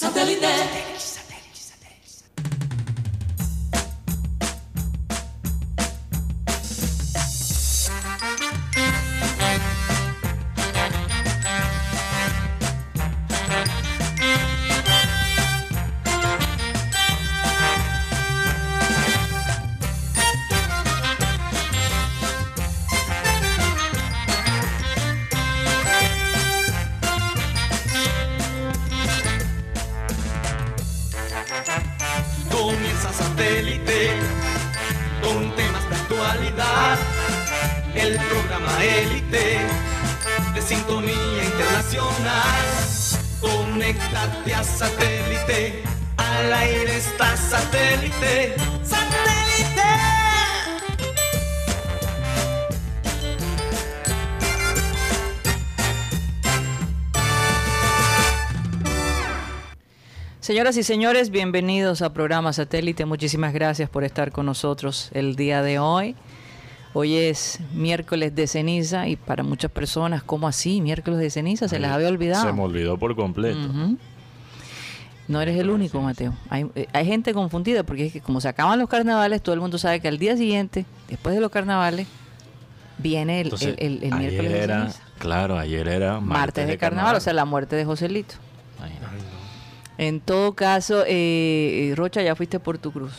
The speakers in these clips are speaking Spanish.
Comienza Señoras y señores, bienvenidos a programa Satélite. Muchísimas gracias por estar con nosotros el día de hoy. Hoy es miércoles de ceniza y para muchas personas, ¿cómo así? Miércoles de ceniza, se les había olvidado. Se me olvidó por completo. No eres el único, Mateo. Hay, eh, hay gente confundida porque es que como se acaban los carnavales, todo el mundo sabe que al día siguiente, después de los carnavales, viene el, Entonces, el- el- el ayer miércoles de era, ceniza. claro, ayer era martes, Martes de carnaval, o sea, la muerte de Joselito. Ay, no. En todo caso, eh, Rocha, ya fuiste por tu cruz.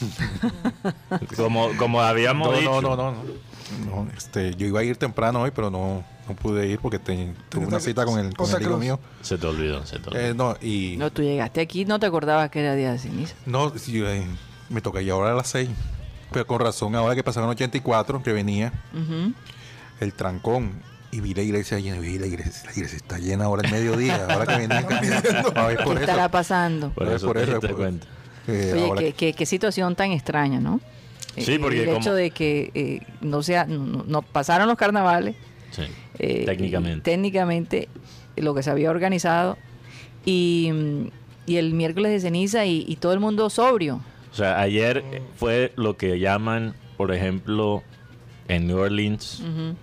Como, como habíamos No, dicho. no, no, no, no. No, este, yo iba a ir temprano hoy, pero no, no pude ir porque te- tuve una cita con el, con el cruz. mío. Se te olvidó, se te olvidó. Eh, no, y No, tú llegaste aquí, no te acordabas que era día de ceniza. no, sí, eh, me toca ir ahora a las 6. Pero con razón, ahora que pasaron 84, que venía el trancón y vi la iglesia llena. Vi la iglesia, la iglesia está llena ahora el mediodía. Ahora que venía caminando. A ver, ¿Qué por eso. estará pasando? por es eso por eso, por- cuenta. Eh, Oye, ahora qué, qué- qué situación tan extraña, ¿no? Sí, Eh, porque el como- hecho de que eh, no sea, no, no pasaron los carnavales, Sí, eh, técnicamente. técnicamente lo que se había organizado y, mm, y el miércoles de ceniza y, y todo el mundo sobrio. O sea, ayer fue lo que llaman, por ejemplo, en New Orleans, Ujú.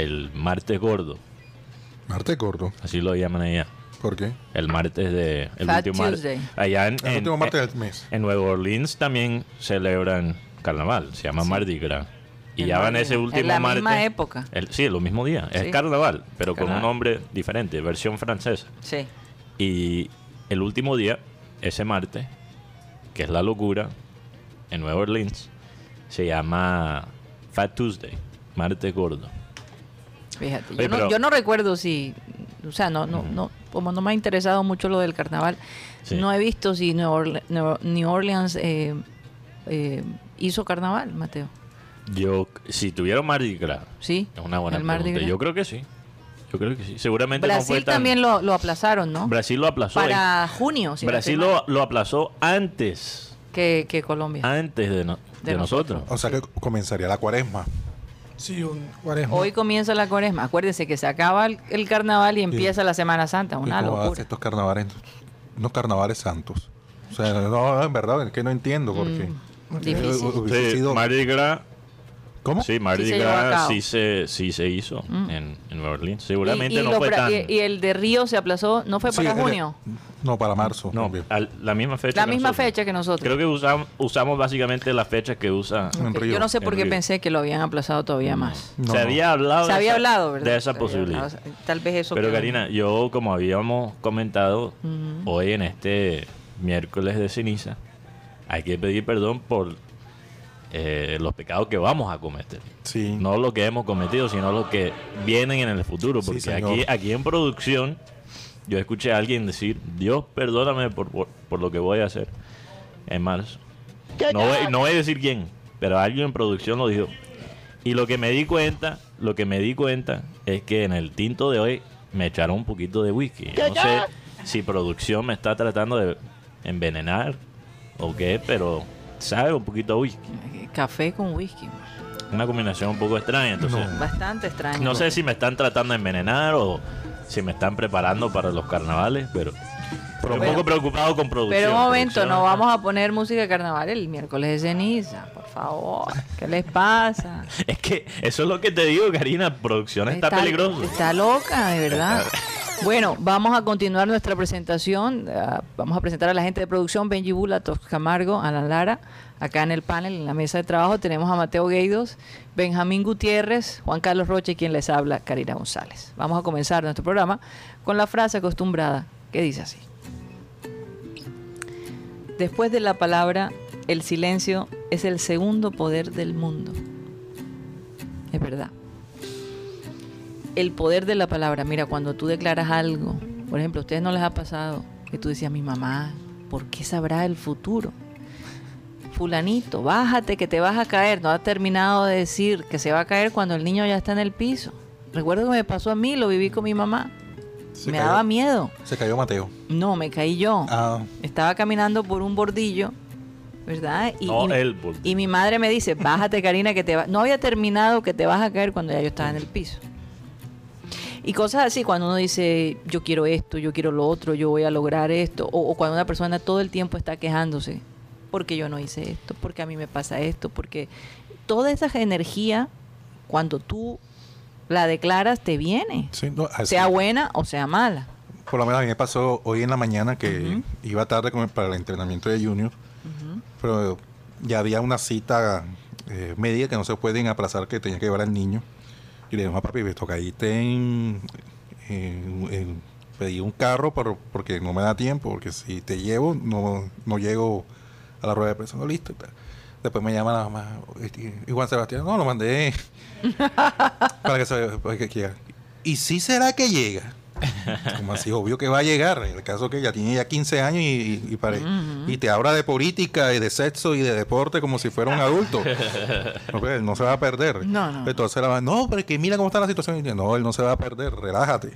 El martes gordo. Marte gordo. Así lo llaman allá. ¿Por qué? El martes de. El Fat último mar- Tuesday. Allá en, El en- último martes en- del mes. En Nueva Orleans también celebran carnaval, se llama Mardi Gras. Y El ya van ese último En la martes. misma época. el- sí, lo mismo día. Sí. Es carnaval, pero con un nombre diferente, versión francesa. Sí. Y el último día, ese martes, que es la locura, en Nueva Orleans, se llama Fat Tuesday, martes gordo. Fíjate, Oye, yo, no, pero- yo no recuerdo si, o sea, no, no, no, como no me ha interesado mucho lo del carnaval, Sí. no he visto si New, Orle- New- New Orleans eh, eh, hizo carnaval, Mateo. Yo, si tuviera Mardi Gras, Sí. es una buena pregunta. Gras. Yo creo que sí. Yo creo que sí. Seguramente no fue Brasil tan... también lo, lo aplazaron, ¿no? Brasil lo aplazó. Para junio, si Brasil lo, lo aplazó antes, que, que Colombia. antes de, no- De de nosotros. O sea que comenzaría la cuaresma. Sí, un cuaresma. Hoy comienza la cuaresma. Acuérdense que se acaba el, el carnaval y empieza la Semana Santa. ¿Y Una hace locura. estos carnavales? Unos carnavales santos. O sea, no, en verdad, es que no entiendo porque... Mm, difícil. Eh, sido- Mardi Gras, ¿Cómo? sí, Mardi Sí se Gras cabo. sí se, sí se hizo Mm. en, en Nueva Orleans. Y, Seguramente y no fue tan... y- y el de Río se aplazó, ¿no fue Sí, para el junio? No, para marzo. No, al- la misma fecha. La que misma nosotros. fecha que nosotros. Creo que usamos, usamos básicamente la fecha que usa... En Río, Yo no sé por qué Río. pensé que lo habían aplazado todavía más. No, se no. había hablado, Se de había esa- hablado, ¿verdad? de esa Se había posibilidad. hablado. Tal vez eso. Pero. Karina, yo como habíamos comentado hoy en este miércoles de ceniza, hay que pedir perdón por eh, los pecados que vamos a cometer. Sí. No lo que hemos cometido, sino lo que vienen en el futuro. Porque aquí, aquí en producción yo escuché a alguien decir, Dios perdóname por, por, por lo que voy a hacer en marzo. No voy, no voy a decir quién, pero alguien en producción lo dijo. Y lo que me di cuenta, lo que me di cuenta es que en el tinto de hoy me echaron un poquito de whisky. Yo no sé si producción me está tratando de envenenar o qué, pero sabe un poquito a whisky. Eh, Café con whisky. Una combinación un poco extraña, entonces Bastante extraño. no sé si me están tratando de envenenar o si me están preparando para los carnavales, pero, pero un poco preocupado con producción. Pero un momento, Producción no vamos a poner música de carnaval el miércoles de ceniza, por favor. ¿Qué les pasa? Es que eso es lo que te digo, Karina, producción está, peligrosa. Está loca, de verdad. Bueno, vamos a continuar nuestra presentación. Ah, vamos a presentar a la gente de producción, Benji Bula, Tos Camargo, Alan Lara. Acá en el panel, en la mesa de trabajo, tenemos a Mateo Gueidos, Benjamín Gutiérrez, Juan Carlos Roche y quien les habla, Karina González. Vamos a comenzar nuestro programa con la frase acostumbrada que dice así. Después de la palabra, el silencio es el segundo poder del mundo. Es verdad el poder de la palabra. Mira, cuando tú declaras algo, por ejemplo, a ustedes no les ha pasado que tú decías, mi mamá, ¿por qué sabrá el futuro? Fulanito, bájate que te vas a caer. No ha terminado de decir que se va a caer cuando el niño ya está en el piso. Recuerdo que me pasó a mí, lo viví con mi mamá. me daba miedo. Se cayó Mateo. No, me caí yo. Ah. Estaba caminando por un bordillo, ¿verdad? Y, no, y, y mi madre me dice, bájate Karina, que te va... No había terminado que te vas a caer cuando ya yo estaba en el piso. Y cosas así, cuando uno dice, yo quiero esto, yo quiero lo otro, yo voy a lograr esto, o, cuando una persona todo el tiempo está quejándose, porque yo no hice esto, porque a mí me pasa esto, porque toda esa energía, cuando tú la declaras, te viene, sea buena o sea mala. Por lo menos a mí me pasó hoy en la mañana que iba tarde para el entrenamiento de Junior, pero ya había una cita eh, media que no se pueden aplazar que tenía que llevar al niño. Y le digo, a papi, me toca irte en, en, pedí un carro por, porque no me da tiempo, porque si te llevo, no, no llego a la rueda de prensa. No, listo. Después me llama la mamá, este, y Juan Sebastián, no, lo mandé para que se para que quiera. ¿Y si será que llega? Como así, obvio que va a llegar. El caso que ella tiene ya 15 años y, y, y te habla de política y de sexo y de deporte como si fuera un adulto. no, pues, no se va a perder. No, no. Entonces la no, pero que mira cómo está la situación. no, él no se va a perder, relájate.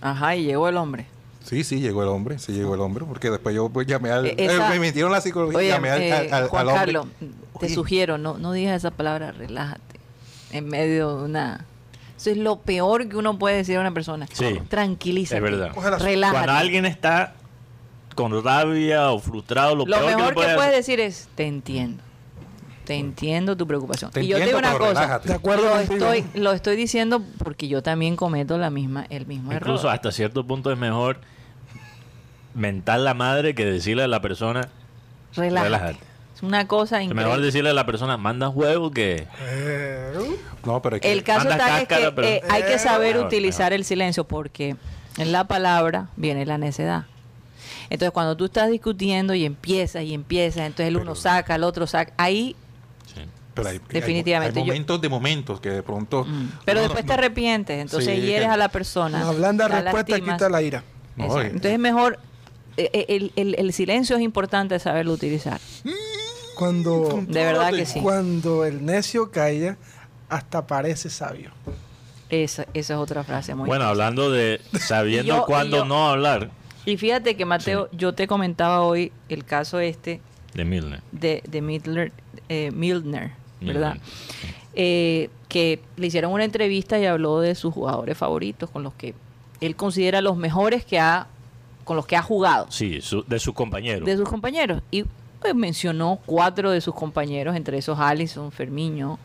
Ajá, y llegó el hombre. Sí, sí, llegó el hombre, sí llegó el hombre, porque después yo pues, llamé al... Eh, me metieron la psicología, llamé al, eh, Juan Carlos, te sugiero, no, no digas esa palabra, relájate, en medio de una eso es lo peor que uno puede decir a una persona. Sí. Tranquilízate. Es verdad. Relájate. Cuando alguien está con rabia o frustrado, lo, lo peor mejor que, puedes decir es, te entiendo. Te entiendo tu preocupación. y yo te digo una cosa, de acuerdo lo estoy, lo estoy diciendo porque yo también cometo la misma, el mismo error. Incluso hasta cierto punto es mejor mental la madre que decirle a la persona, relájate. una cosa increíble. Mejor decirle a la persona, manda juego que... no, pero El caso está es que eh, hay que saber utilizar el silencio porque en la palabra viene la necedad. Entonces, cuando tú estás discutiendo y empiezas y empiezas, entonces el uno saca, el otro saca, ahí pero hay, definitivamente hay, momentos de momentos que de pronto mm. pero después te arrepientes entonces hieres a la persona la blanda respuesta quita la ira. Entonces es mejor eh, eh, el, el, el, silencio es importante saberlo utilizar. Cuando, de verdad que sí. Cuando el necio calla, hasta parece sabio. Esa, esa es otra frase muy Bueno, hablando de sabiendo cuándo no hablar. Y fíjate que Mateo, yo te comentaba hoy el caso este de Milner. De, de Milner, eh, Milner, ¿verdad? Eh, que le hicieron una entrevista y habló de sus jugadores favoritos, con los que él considera los mejores que ha, con los que ha jugado. Sí, de sus compañeros. De sus compañeros. Y pues, mencionó cuatro de sus compañeros, entre esos Allison, Fermiño,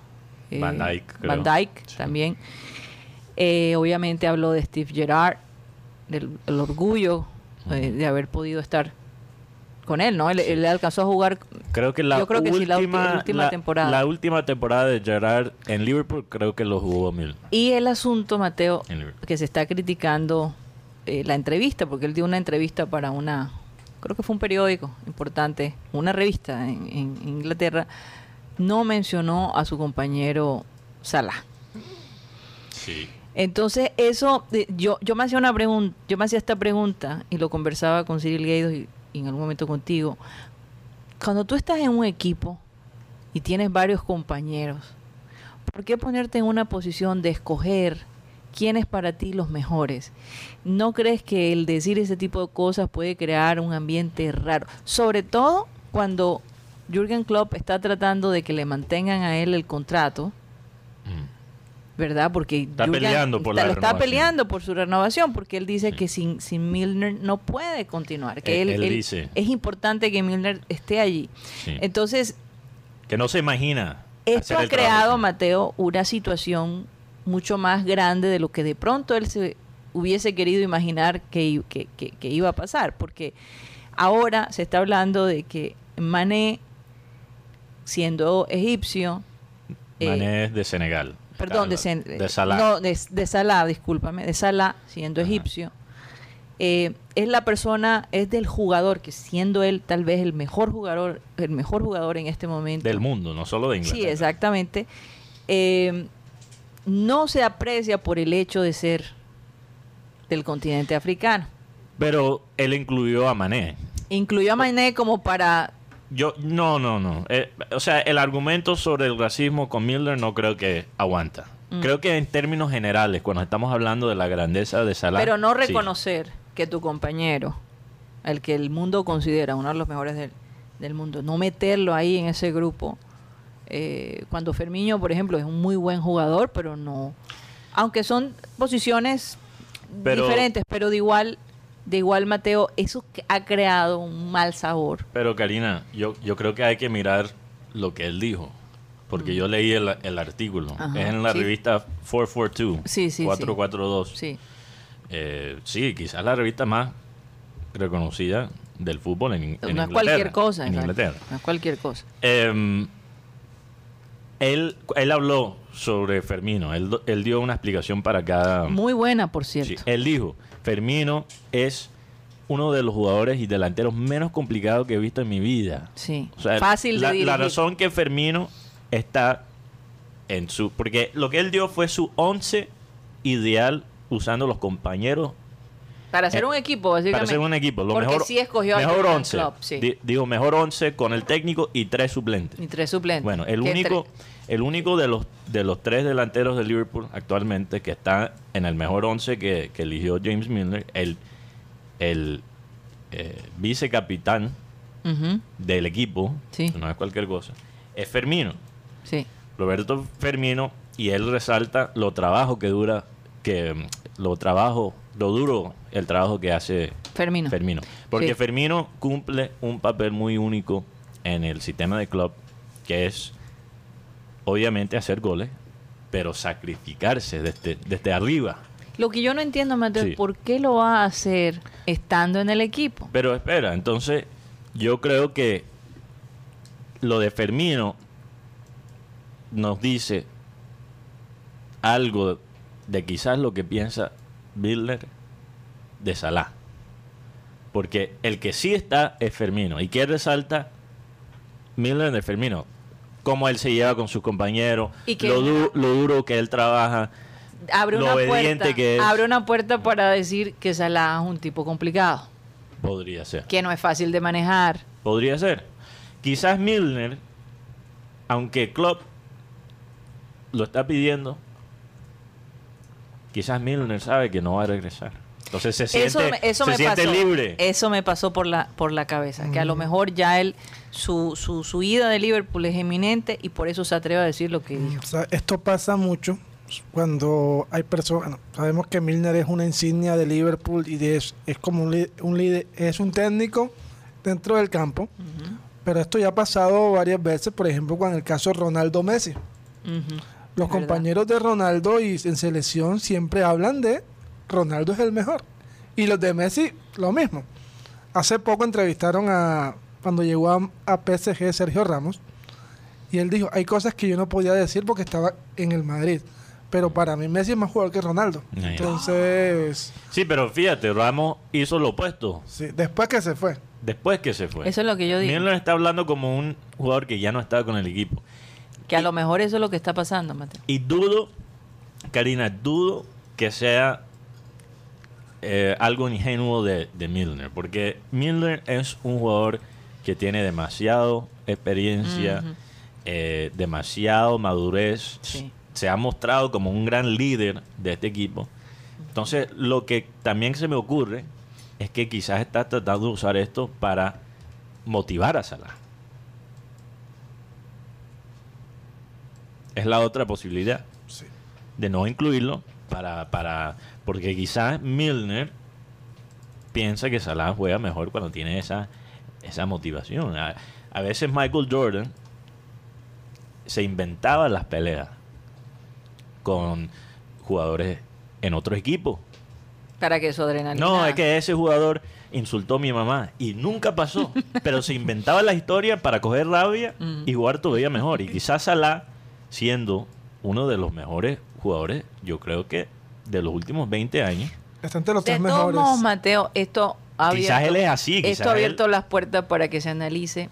eh, Van Dyke, Van Dyke también. Eh, obviamente habló de Steve Gerrard, del orgullo eh, de haber podido estar con él, ¿no? Él, alcanzó a jugar. Creo que la, última, temporada. La última temporada de Gerrard en Liverpool creo que lo jugó mil. Y el asunto, Mateo, que se está criticando la entrevista, porque él dio una entrevista para una creo que fue un periódico importante, una revista en, Inglaterra, no mencionó a su compañero Salah. Sí. Entonces, eso, yo, yo me hacía una pregunta, yo me hacía esta pregunta y lo conversaba con Cyril Gaidos y, y, en algún momento contigo. Cuando tú estás en un equipo y tienes varios compañeros, ¿por qué ponerte en una posición de escoger quiénes para ti los mejores. ¿No crees que el decir ese tipo de cosas puede crear un ambiente raro? Sobre todo cuando Jürgen Klopp está tratando de que le mantengan a él el contrato. Mm. ¿Verdad? Porque está peleando por la está peleando por su renovación, porque él dice que sin, sin Milner no puede continuar, que él, dice. es importante que Milner esté allí. Entonces, que no se imagina. Esto ha creado, Mateo, una situación mucho más grande de lo que de pronto él se hubiese querido imaginar que, que- que- que iba a pasar, porque ahora se está hablando de que Mané, siendo egipcio, eh, Mané es de Senegal. perdón, de, Ah, Sen- de Salah. no, de, de Salah, discúlpame, de Salah, siendo Ajá. egipcio, eh, es la persona, es del jugador, que siendo él tal vez el mejor jugador, el mejor jugador en este momento. Del mundo, no solo de Inglaterra. Sí, exactamente. Eh, no se aprecia por el hecho de ser del continente africano. Pero él incluyó a Mané. Incluyó a Mané como para... Yo, no, no, no. Eh, o sea, el argumento sobre el racismo con Milner no creo que aguanta. Mm. Creo que en términos generales, cuando estamos hablando de la grandeza de Salah. pero no sí. reconocer que tu compañero, el que el mundo considera uno de los mejores del, del mundo, no meterlo ahí en ese grupo. Eh, cuando Fermiño, por ejemplo, es un muy buen jugador, pero no... Aunque son posiciones Pero- diferentes, pero de igual, de igual Mateo, eso ha creado un mal sabor. Pero Karina, yo, yo creo que hay que mirar lo que él dijo. Porque yo leí el, el artículo. Mm. Ajá, es en la sí. revista 442. Sí, sí, sí. 442. Sí. Eh, sí, quizás la revista más reconocida del fútbol en, en no es cualquier cosa. En. Inglaterra. No es cualquier cosa. Eh, él, él habló sobre Fermino. Él, él dio una explicación para cada. Muy buena, por cierto. Sí, él dijo: Fermino es uno de los jugadores y delanteros menos complicados que he visto en mi vida. Sí. O sea, Fácil de la, dirigir. la razón que Fermino está en su. Porque lo que él dio fue su 11 ideal usando los compañeros Para hacer eh, un equipo, básicamente. para ser un equipo. Lo Porque mejor, sí escogió mejor Jurgen 11. Klopp, sí. Di- digo, mejor 11 con el técnico y tres suplentes. Y tres suplentes. Bueno, el único, el único de los de los tres delanteros de Liverpool actualmente que está en el mejor 11 que, que eligió James Milner, el, el eh, vicecapitán del equipo, Sí. no es cualquier cosa, es Fermino. Sí. Roberto Fermino y él resalta lo trabajo que dura que lo trabajo lo duro el trabajo que hace Fermino. Fermino porque Sí. Fermino cumple un papel muy único en el sistema de club que es obviamente hacer goles pero sacrificarse desde, desde arriba Lo que yo no entiendo, Mateo, Sí. es por qué lo va a hacer estando en el equipo. Pero espera, entonces yo creo que lo de Fermino nos dice algo de quizás lo que piensa Milner de Salah. Porque el que sí está es Fermino. ¿Y qué resalta Milner de Fermino? Cómo él se lleva con sus compañeros, lo, du- lo duro que él trabaja. Abre Lo una obediente puerta. que es. Abre una puerta para decir que Salah es un tipo complicado, Podría ser. que no es fácil de manejar. Podría ser. Quizás Milner, aunque Klopp lo está pidiendo, quizás Milner sabe que no va a regresar. Entonces se siente, eso me, eso se me siente pasó. libre. Eso me pasó por la por la cabeza, que a lo mejor ya él su, su, su ida de Liverpool es eminente y por eso se atreve a decir lo que dijo. O sea, esto pasa mucho cuando hay personas. bueno, sabemos que Milner es una insignia de Liverpool y de- es, es como un, un líder, es un técnico dentro del campo. Pero esto ya ha pasado varias veces, por ejemplo, con el caso de Ronaldo Messi. Los compañeros de Ronaldo y en selección siempre hablan de Ronaldo es el mejor. Y los de Messi, lo mismo. Hace poco entrevistaron a, cuando llegó a, a PSG Sergio Ramos, y él dijo, hay cosas que yo no podía decir porque estaba en el Madrid. Pero para mí Messi es más jugador que Ronaldo. Ay. Entonces, Sí, pero fíjate, Ramos hizo lo opuesto sí, después que se fue. después que se fue. Eso es lo que yo digo. Milner está hablando como un jugador que ya no está con el equipo. Que a lo mejor eso es lo que está pasando, Mateo. Y dudo, Karina, dudo que sea eh, algo ingenuo de, de Milner, porque Milner es un jugador que tiene demasiado experiencia, eh, demasiado madurez, Sí. se ha mostrado como un gran líder de este equipo. Entonces, lo que también se me ocurre es que quizás está tratando de usar esto para motivar a Salah. Es la otra posibilidad Sí. de no incluirlo para, para porque quizás Milner piensa que Salah juega mejor cuando tiene esa, esa motivación. A, a veces Michael Jordan se inventaba las peleas con jugadores en otros equipos Para que su adrenalina. No, es que ese jugador insultó a mi mamá y nunca pasó. pero se inventaba la historia para coger rabia y jugar todavía mejor. Y quizás Salah, siendo uno de los mejores jugadores, yo creo que de los últimos 20 años. Está entre los tres mejores. modos, Mateo, esto ha Quizás abierto, él es así, quizás esto ha abierto él- las puertas para que se analice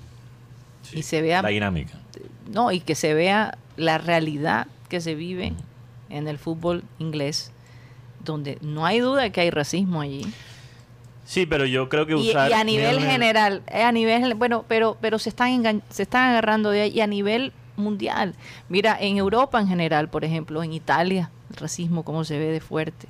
y se vea La dinámica. no y que se vea la realidad que se vive en el fútbol inglés donde no hay duda que hay racismo allí Sí, pero yo creo que usar. y a nivel general eh, a nivel bueno pero pero se están se están agarrando de ahí y a nivel mundial mira en Europa en general por ejemplo en Italia el racismo cómo se ve de fuerte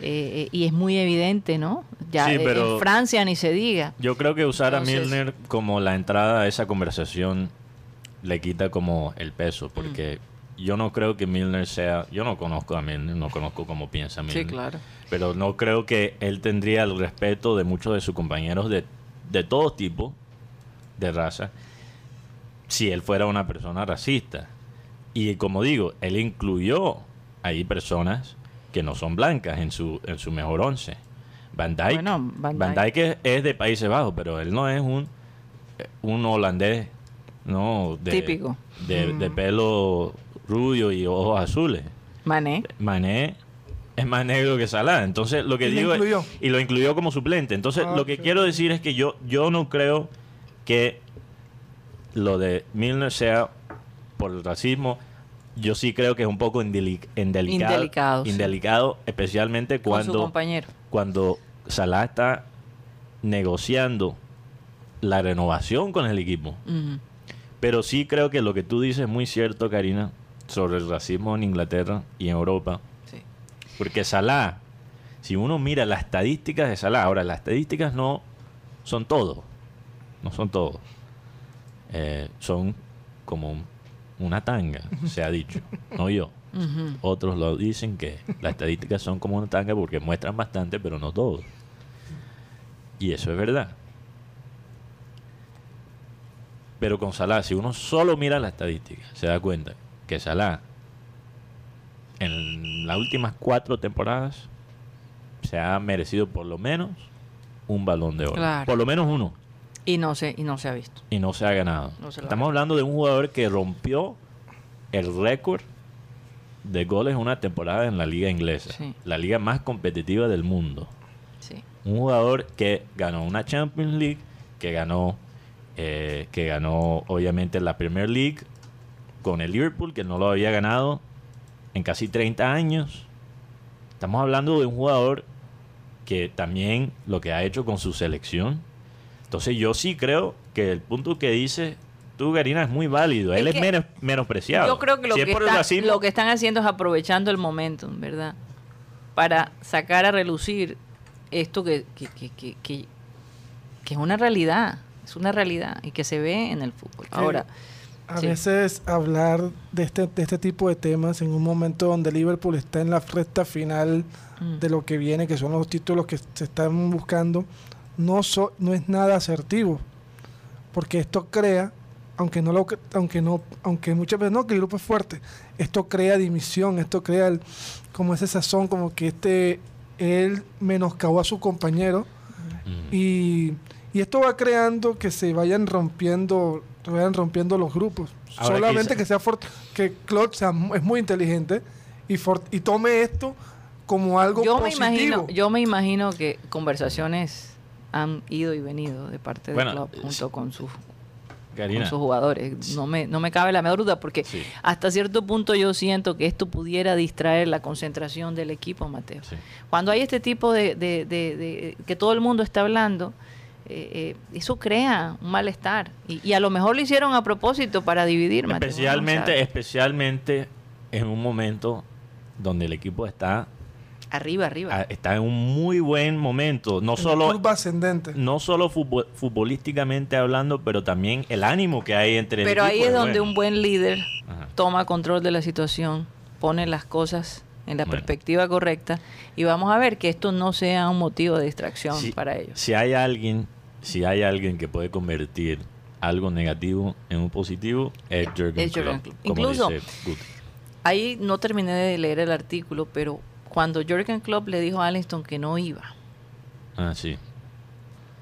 Eh, eh, y es muy evidente no ya Sí, pero- en Francia ni se diga Yo creo que usar Entonces- a Milner como la entrada a esa conversación le quita como el peso, porque Mm. yo no creo que Milner sea, yo no conozco a Milner, no conozco cómo piensa Milner, sí claro pero no creo que él tendría el respeto de muchos de sus compañeros de, de todo tipo de raza si él fuera una persona racista. Y como digo, él incluyó ahí personas que no son blancas en su, en su mejor once. Van Dijk, Bueno, Van Van Dijk. Es, es de Países Bajos, pero él no es un, un holandés no de, Típico. De, de pelo rubio y ojos azules. Mané Mané es más negro que Salah. Entonces, lo que Y lo digo es- y lo incluyó como suplente. Entonces, Ah, lo que quiero decir es que yo yo no creo que lo de Milner sea por el racismo. Yo sí creo que es un poco indeli- indelicado, Indelicado, sí. indelicado, especialmente con su cuando compañero cuando Salah está negociando la renovación con el equipo. Pero sí creo que lo que tú dices es muy cierto, Karina, sobre el racismo en Inglaterra y en Europa. Sí. Porque Salah, si uno mira las estadísticas de Salah, ahora las estadísticas no son todo, no son todo. Eh, son como un- una tanga, se ha dicho, no yo. Otros lo dicen que las estadísticas son como una tanga porque muestran bastante, pero no todo. Y eso es verdad. Pero con Salah, si uno solo mira las estadísticas, se da cuenta que Salah en las últimas cuatro temporadas se ha merecido por lo menos un balón de oro. Claro. Por lo menos uno. Y no se y no se ha visto Y no se ha ganado. No se Estamos hablando de un jugador que rompió el récord de goles en una temporada en la liga inglesa. Sí. La liga más competitiva del mundo. sí Un jugador que ganó una Champions League, que ganó, eh, que ganó obviamente la Premier League con el Liverpool, que no lo había ganado en casi 30 años. Estamos hablando de un jugador que también lo que ha hecho con su selección. Entonces yo sí creo que el punto que dice tú, Karina, es muy válido. Es Él es menos, menospreciado. yo creo que lo, Si es que está- racismo, lo que están haciendo es aprovechando el momento verdad para sacar a relucir esto que que, que, que, que- que es una realidad es una realidad y que se ve en el fútbol ahora A Sí. veces hablar de este, de este tipo de temas en un momento donde Liverpool está en la recta final Mm. de lo que viene, que son los títulos que se están buscando, no, so- no es nada asertivo. Porque esto crea, aunque no lo aunque no, aunque muchas veces no, que el grupo es fuerte, esto crea dimisión, esto crea el- como ese sazón, como que este él menoscabó a su compañero Mm. y, y esto va creando que se vayan rompiendo, se vayan rompiendo los grupos. Ahora, Solamente que sea que Claude sea es muy inteligente y, for- y tome esto como algo yo me positivo. imagino yo me imagino que conversaciones han ido y venido de parte del Bueno, club sí. junto con sus con sus jugadores. No me, no me cabe la menor duda porque Sí. hasta cierto punto yo siento que esto pudiera distraer la concentración del equipo, Mateo. sí. Cuando hay este tipo de, de- de- de- que todo el mundo está hablando, eh, eh, eso crea un malestar. Y, y a lo mejor lo hicieron a propósito para dividir, Mateo. especialmente, especialmente en un momento donde el equipo está, arriba, arriba. a- está en un muy buen momento. No solo, ascendente. no solo futbol- futbolísticamente hablando, pero también el ánimo que hay entre el Pero ahí es donde bueno. un buen líder Ajá. toma control de la situación, pone las cosas en la Bueno. perspectiva correcta y vamos a ver que esto no sea un motivo de distracción Si- para ellos. Si hay alguien, si hay alguien que puede convertir algo negativo en un positivo, es Jürgen Klopp, Incluso-. Ahí no terminé de leer el artículo, pero cuando Jürgen Klopp le dijo a Allingston que no iba, Ah, sí.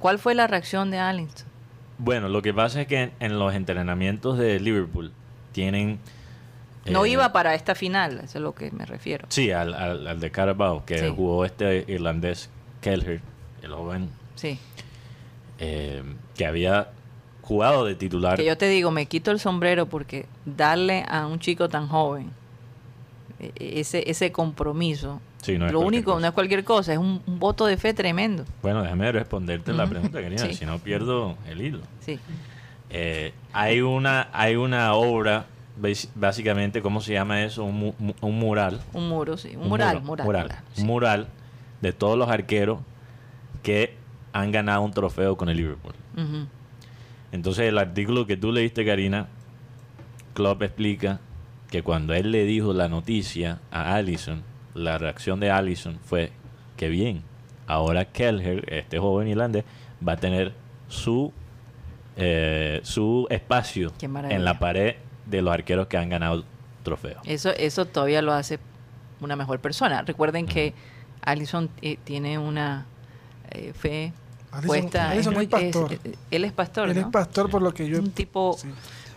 ¿cuál fue la reacción de Allingston? Bueno, lo que pasa es que en, en los entrenamientos de Liverpool tienen... No eh, iba para esta final, eso es lo que me refiero. Sí, al, al, al de Carabao, que Sí. jugó este irlandés Kelleher, el joven, Sí. eh, que había jugado de titular. Que yo te digo, me quito el sombrero porque darle a un chico tan joven ese, ese compromiso, Sí, no es lo único, cosa. no es cualquier cosa, es un, un voto de fe tremendo. Bueno, déjame responderte la pregunta, querida, Sí. si no pierdo el hilo. Sí. Eh, hay una hay una obra, básicamente, ¿cómo se llama eso? Un, mu- un mural. Un muro, sí. Un, mural, muro, mural, mural, sí. Mural de todos los arqueros que han ganado un trofeo con el Liverpool. Entonces, el artículo que tú leíste, Karina, Klopp explica que cuando él le dijo la noticia a Allison, la reacción de Allison fue que bien, ahora Kelleher, este joven irlandés, va a tener su eh, su espacio en la pared de los arqueros que han ganado trofeos. Eso, eso todavía lo hace una mejor persona. Recuerden que Alison eh, tiene una eh, fe puesta. Muy- es pastor. eh, él es pastor. Él es pastor por lo que yo... un tipo sí.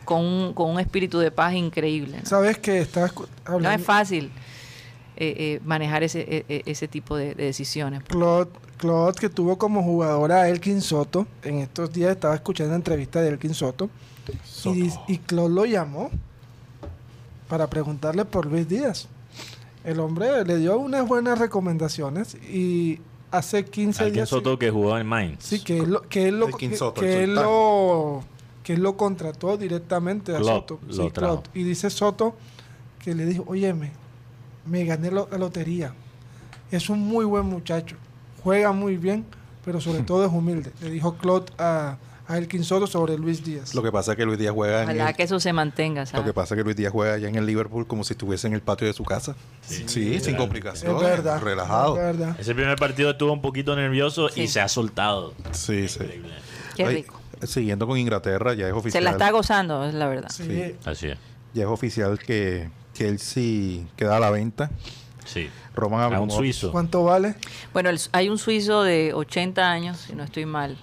Con, un, con un espíritu de paz increíble. ¿no? Sabes que estaba escu- No hablando... es fácil eh, eh, manejar ese, eh, eh, ese tipo de, de decisiones. Claude, Claude, que tuvo como jugadora a Elkin Soto, en estos días estaba escuchando una entrevista de Elkin Soto, y, Claude lo llamó para preguntarle por Luis Díaz. El hombre le dio unas buenas recomendaciones y hace 15 Alguien días... Soto que jugó en Mainz. Sí, que él lo, que él lo, Elkin que, Soto, que el él lo, que él lo contrató directamente a Klopp Soto. lo Sí. Y dice Soto que le dijo, óyeme, me gané lo- la lotería. Es un muy buen muchacho. Juega muy bien, pero sobre todo es humilde. Le dijo Claude a, a Elkin Soto sobre Luis Díaz. Lo que pasa es que Luis Díaz juega en Ojalá el- que eso se mantenga. Lo que pasa es que Luis Díaz juega allá en el Liverpool como si estuviese en el patio de su casa. Sí, sin es complicaciones. verdad. Relajado. Es verdad. Ese primer partido estuvo un poquito nervioso Sí. y se ha soltado. Sí, sí. Qué Ay, rico. Siguiendo con Inglaterra, ya es Se oficial. la está gozando, es la verdad. Sí. Sí. Así es. Ya es oficial que Chelsea queda a la venta. Sí. Roman A un suizo. ¿Cuánto vale? Bueno, el- hay un suizo de 80 años, si no estoy mal,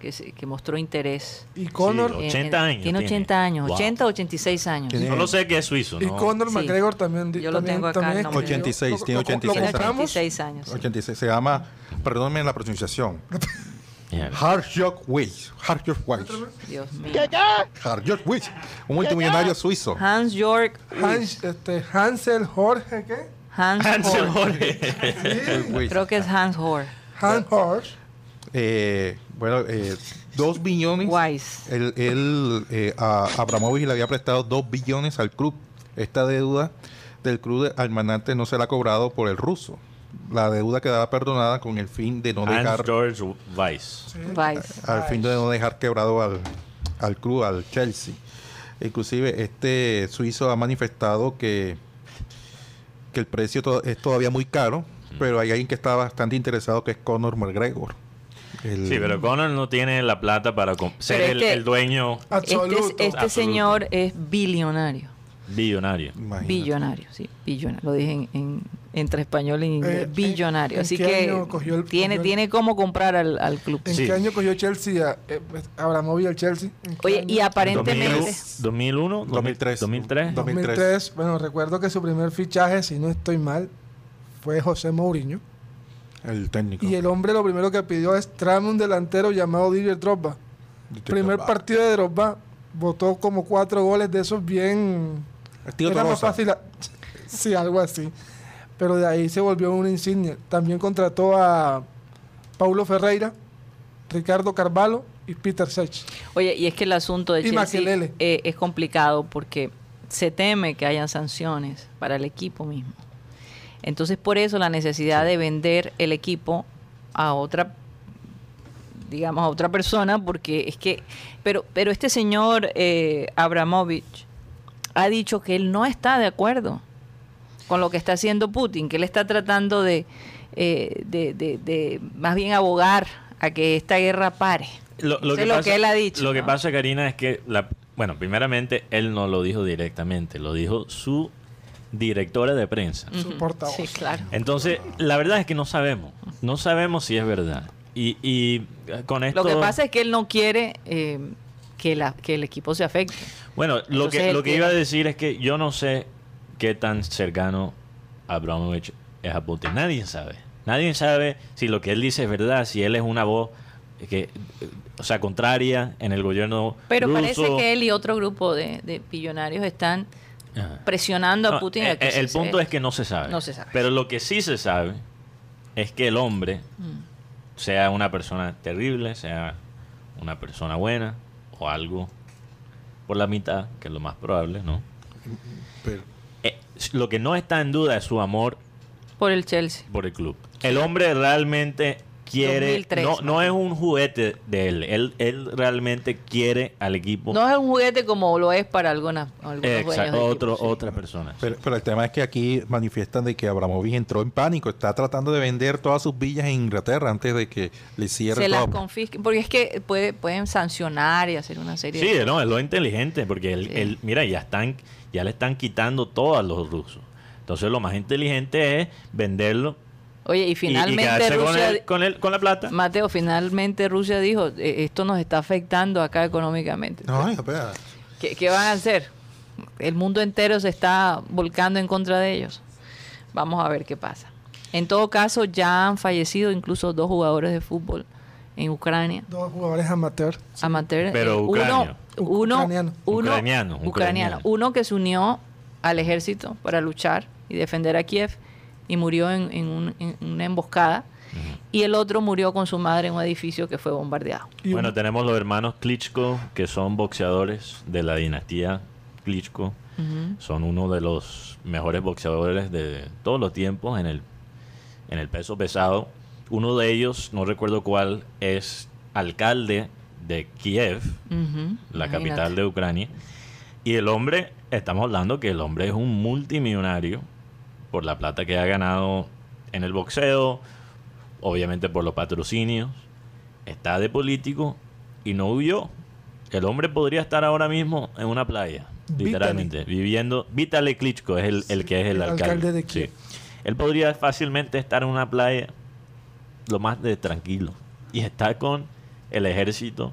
que, se- que mostró interés. Y Conor, Sí, en- 80 en- años Tiene tiene. 80 años, Wow. 80 o 86 años. Tiene- Solo sé que es suizo, y ¿no? Conor Sí. McGregor también. Yo lo también- tengo acá, también escribió. 86, tiene Lo- lo- 86 Lo Tiene años. compramos. 86 años. sí. 86. Se llama, perdónenme la pronunciación, Yeah. Harjok Weiss. Harjok Weiss. Dios mío. Harjok Weiss. Un multimillonario suizo. Hans York Hans, este, Hansel Jorge, ¿qué? Hans Hansel. Jorge. Creo que es Hans Horn. Hans Horst. Eh, bueno, eh, dos billones. Wise. Él, él, eh, a Abramovich le había prestado dos billones al club. Esta deuda del club de Almanante no se la ha cobrado por el ruso. La deuda quedaba perdonada con el fin de no Hans dejar George Weiss. Al fin de no dejar quebrado al, al club, al Chelsea. Inclusive este suizo ha manifestado que, que el precio to- es todavía muy caro, pero hay alguien que está bastante interesado que es Conor McGregor. El- Sí, pero Conor no tiene la plata para ser el, dueño Este, este Absoluto. señor es billonario. Billonario. imagínate. Billonario, sí, billonario. Lo dije en, en- entre español y inglés. Eh, billonario. ¿en Así qué que año cogió el- tiene, cogió el- tiene cómo comprar al, al club. ¿En Sí. qué año cogió Chelsea a eh, pues, Abramovich al Chelsea? ¿En qué Oye, año? y aparentemente... 2001, 2003. 2003. 2003. 2003. Bueno, recuerdo que su primer fichaje, si no estoy mal, fue José Mourinho. El técnico. Y el hombre lo primero que pidió es tráeme un delantero llamado Didier Drogba. Primer partido de Drogba, votó como cuatro goles de esos bien... Era más fácil... a- sí, algo así. Pero de ahí se volvió una insignia. También contrató a Paulo Ferreira, Ricardo Carvalho y Peter Sech. Oye, y es que el asunto de Chelsea eh, es complicado porque se teme que hayan sanciones para el equipo mismo. Entonces, por eso la necesidad de vender el equipo a otra, digamos, a otra persona, porque es que, pero, pero este señor eh, Abramovich ha dicho que él no está de acuerdo con lo que está haciendo Putin, que él está tratando de, eh, de, de- de más bien abogar a que esta guerra pare. Lo, Eso es lo que él ha dicho, Lo que pasa, Karina, es que, la, bueno, primeramente, él no lo dijo directamente, lo dijo su directora de prensa. Su portavoz. Sí, claro. Entonces, la verdad es que no sabemos. No sabemos si es verdad. Y, y con esto... Lo que pasa es que él no quiere eh, que, la, que el equipo se afecte. Bueno, lo que, lo que iba a decir es que yo no sé qué tan cercano Abramovich es a Putin. Nadie sabe. Nadie sabe si lo que él dice es verdad, si él es una voz que, o sea, contraria en el gobierno Pero ruso. parece que él y otro grupo de, de billonarios están Ajá. presionando a Putin eh, a que eh, se- el se- punto es que no se sabe. No se sabe. Pero lo que sí se sabe es que el hombre, Mm. sea una persona terrible, sea una persona buena o algo por la mitad, que es lo más probable, ¿no? Pero- Eh, lo que no está en duda es su amor por el Chelsea. por el club. El hombre realmente quiere, 2003, no, es un juguete de él, él, él realmente quiere al equipo. No es un juguete como lo es para algunas, algunos otro, sí. otra persona. Pero, pero el tema es que aquí manifiestan de que Abramovich entró en pánico, está tratando de vender todas sus villas en Inglaterra antes de que le cierre se las confisquen, porque es que puede, pueden sancionar y hacer una serie Sí, de no, es lo inteligente, porque él, Sí. él- mira, ya están, ya le están quitando todo a los rusos. Entonces lo más inteligente es venderlo Oye, y y- y, finalmente con, Rusia, el- con, el- con la plata. Mateo, finalmente Rusia dijo, "Eh, esto nos está afectando acá económicamente. No, espera. ¿Qué, qué van a hacer? El mundo entero se está volcando en contra de ellos. Vamos a ver qué pasa. En todo caso, ya han fallecido incluso dos jugadores de fútbol en Ucrania. Dos jugadores amateur. Amateur. Pero eh, ucranio. Uno, uno, Ucraniano. uno- Ucraniano, ucraniano. ucraniano. Uno que se unió al ejército para luchar y defender a Kiev y murió en, en un- en una emboscada. Y el otro murió con su madre en un edificio que fue bombardeado. Bueno, tenemos los hermanos Klitschko, que son boxeadores de la dinastía Klitschko. Son uno de los mejores boxeadores de todos los tiempos en el, en el peso pesado. Uno de ellos, no recuerdo cuál, es alcalde de Kiev, la imagínate. capital de Ucrania. Y el hombre, estamos hablando que el hombre es un multimillonario por la plata que ha ganado en el boxeo, obviamente por los patrocinios, está de político y no huyó. El hombre podría estar ahora mismo en una playa, literalmente, viviendo. Vitaly Klitschko es el, el que es el, el alcalde. alcalde de sí. Él podría fácilmente estar en una playa lo más de tranquilo y está con el ejército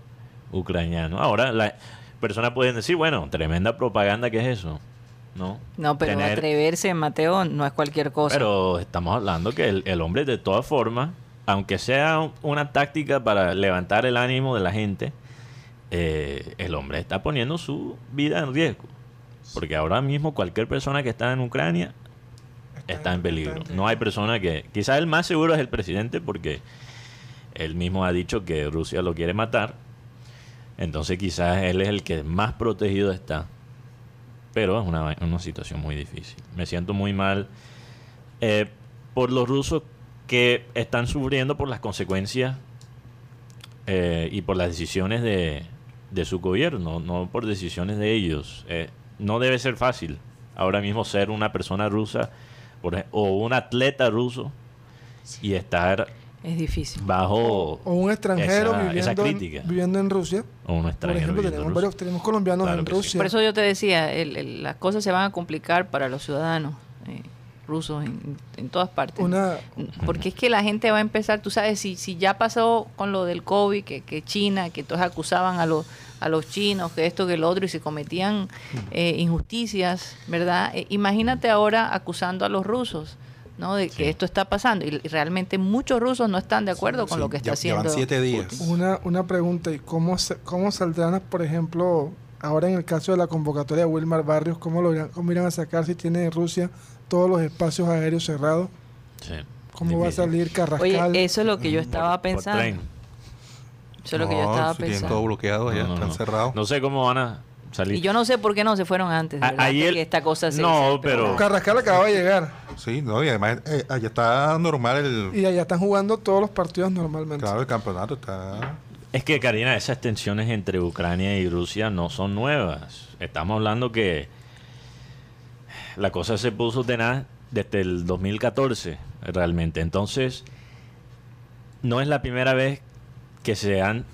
ucraniano. Ahora, las personas pueden decir, bueno, tremenda propaganda que es eso, ¿no? No, pero Tener- atreverse, Mateo, no es cualquier cosa. pero estamos hablando que el, el hombre de todas formas, aunque sea un- una táctica para levantar el ánimo de la gente, eh, el hombre está poniendo su vida en riesgo. Porque ahora mismo cualquier persona que está en Ucrania está en peligro. No hay persona que... Quizás el más seguro es el presidente porque él mismo ha dicho que Rusia lo quiere matar. Entonces quizás él es el que más protegido está. Pero es una, una situación muy difícil. Me siento muy mal eh, por los rusos que están sufriendo por las consecuencias eh, y por las decisiones de, de su gobierno, no por decisiones de ellos. Eh, no debe ser fácil ahora mismo ser una persona rusa por o un atleta ruso y estar Es difícil. bajo o un extranjero esa- esa viviendo, en, crítica. viviendo en Rusia. o un Por extranjero ejemplo, viviendo tenemos, en varios, tenemos colombianos Claro en sí. Rusia. Por eso yo te decía, el- el- las cosas se van a complicar para los ciudadanos eh, rusos en, en todas partes. Una, Porque es que la gente va a empezar, tú sabes, si, si ya pasó con lo del COVID, que, que China, que todos acusaban a los, a los chinos, que esto, que el otro, y se cometían eh, injusticias, ¿verdad? Eh, imagínate ahora acusando a los rusos, ¿no? De que Sí. esto está pasando. Y, y realmente muchos rusos no están de acuerdo con Sí, lo que está ya- llevan haciendo. siete días. Putin. una, una pregunta, ¿y cómo, se- cómo saldrán, por ejemplo, ahora en el caso de la convocatoria de Wilmar Barrios, cómo, lo irán, cómo irán a sacar si tiene Rusia todos los espacios aéreos cerrados? Sí, ¿Cómo va a salir Carrascal? Oye, eso es lo que yo estaba Por- por pensando. tren. Eso es lo que yo estaba si tienen todo pensando. bloqueado ya, No, no, están no. cerrados. No sé cómo van a salir. Y yo no sé por qué no se fueron antes, A- ¿verdad? ayer- que esta cosa se No, pero- Carrascal acaba de llegar Sí, no, y además eh, allá está normal el, y allá están jugando todos los partidos normalmente. claro, el campeonato, está... Es que, Karina, esas tensiones entre Ucrania y Rusia no son nuevas. Estamos hablando que la cosa se puso tenaz desde el 2014, realmente. Entonces, no es la primera vez que se, han,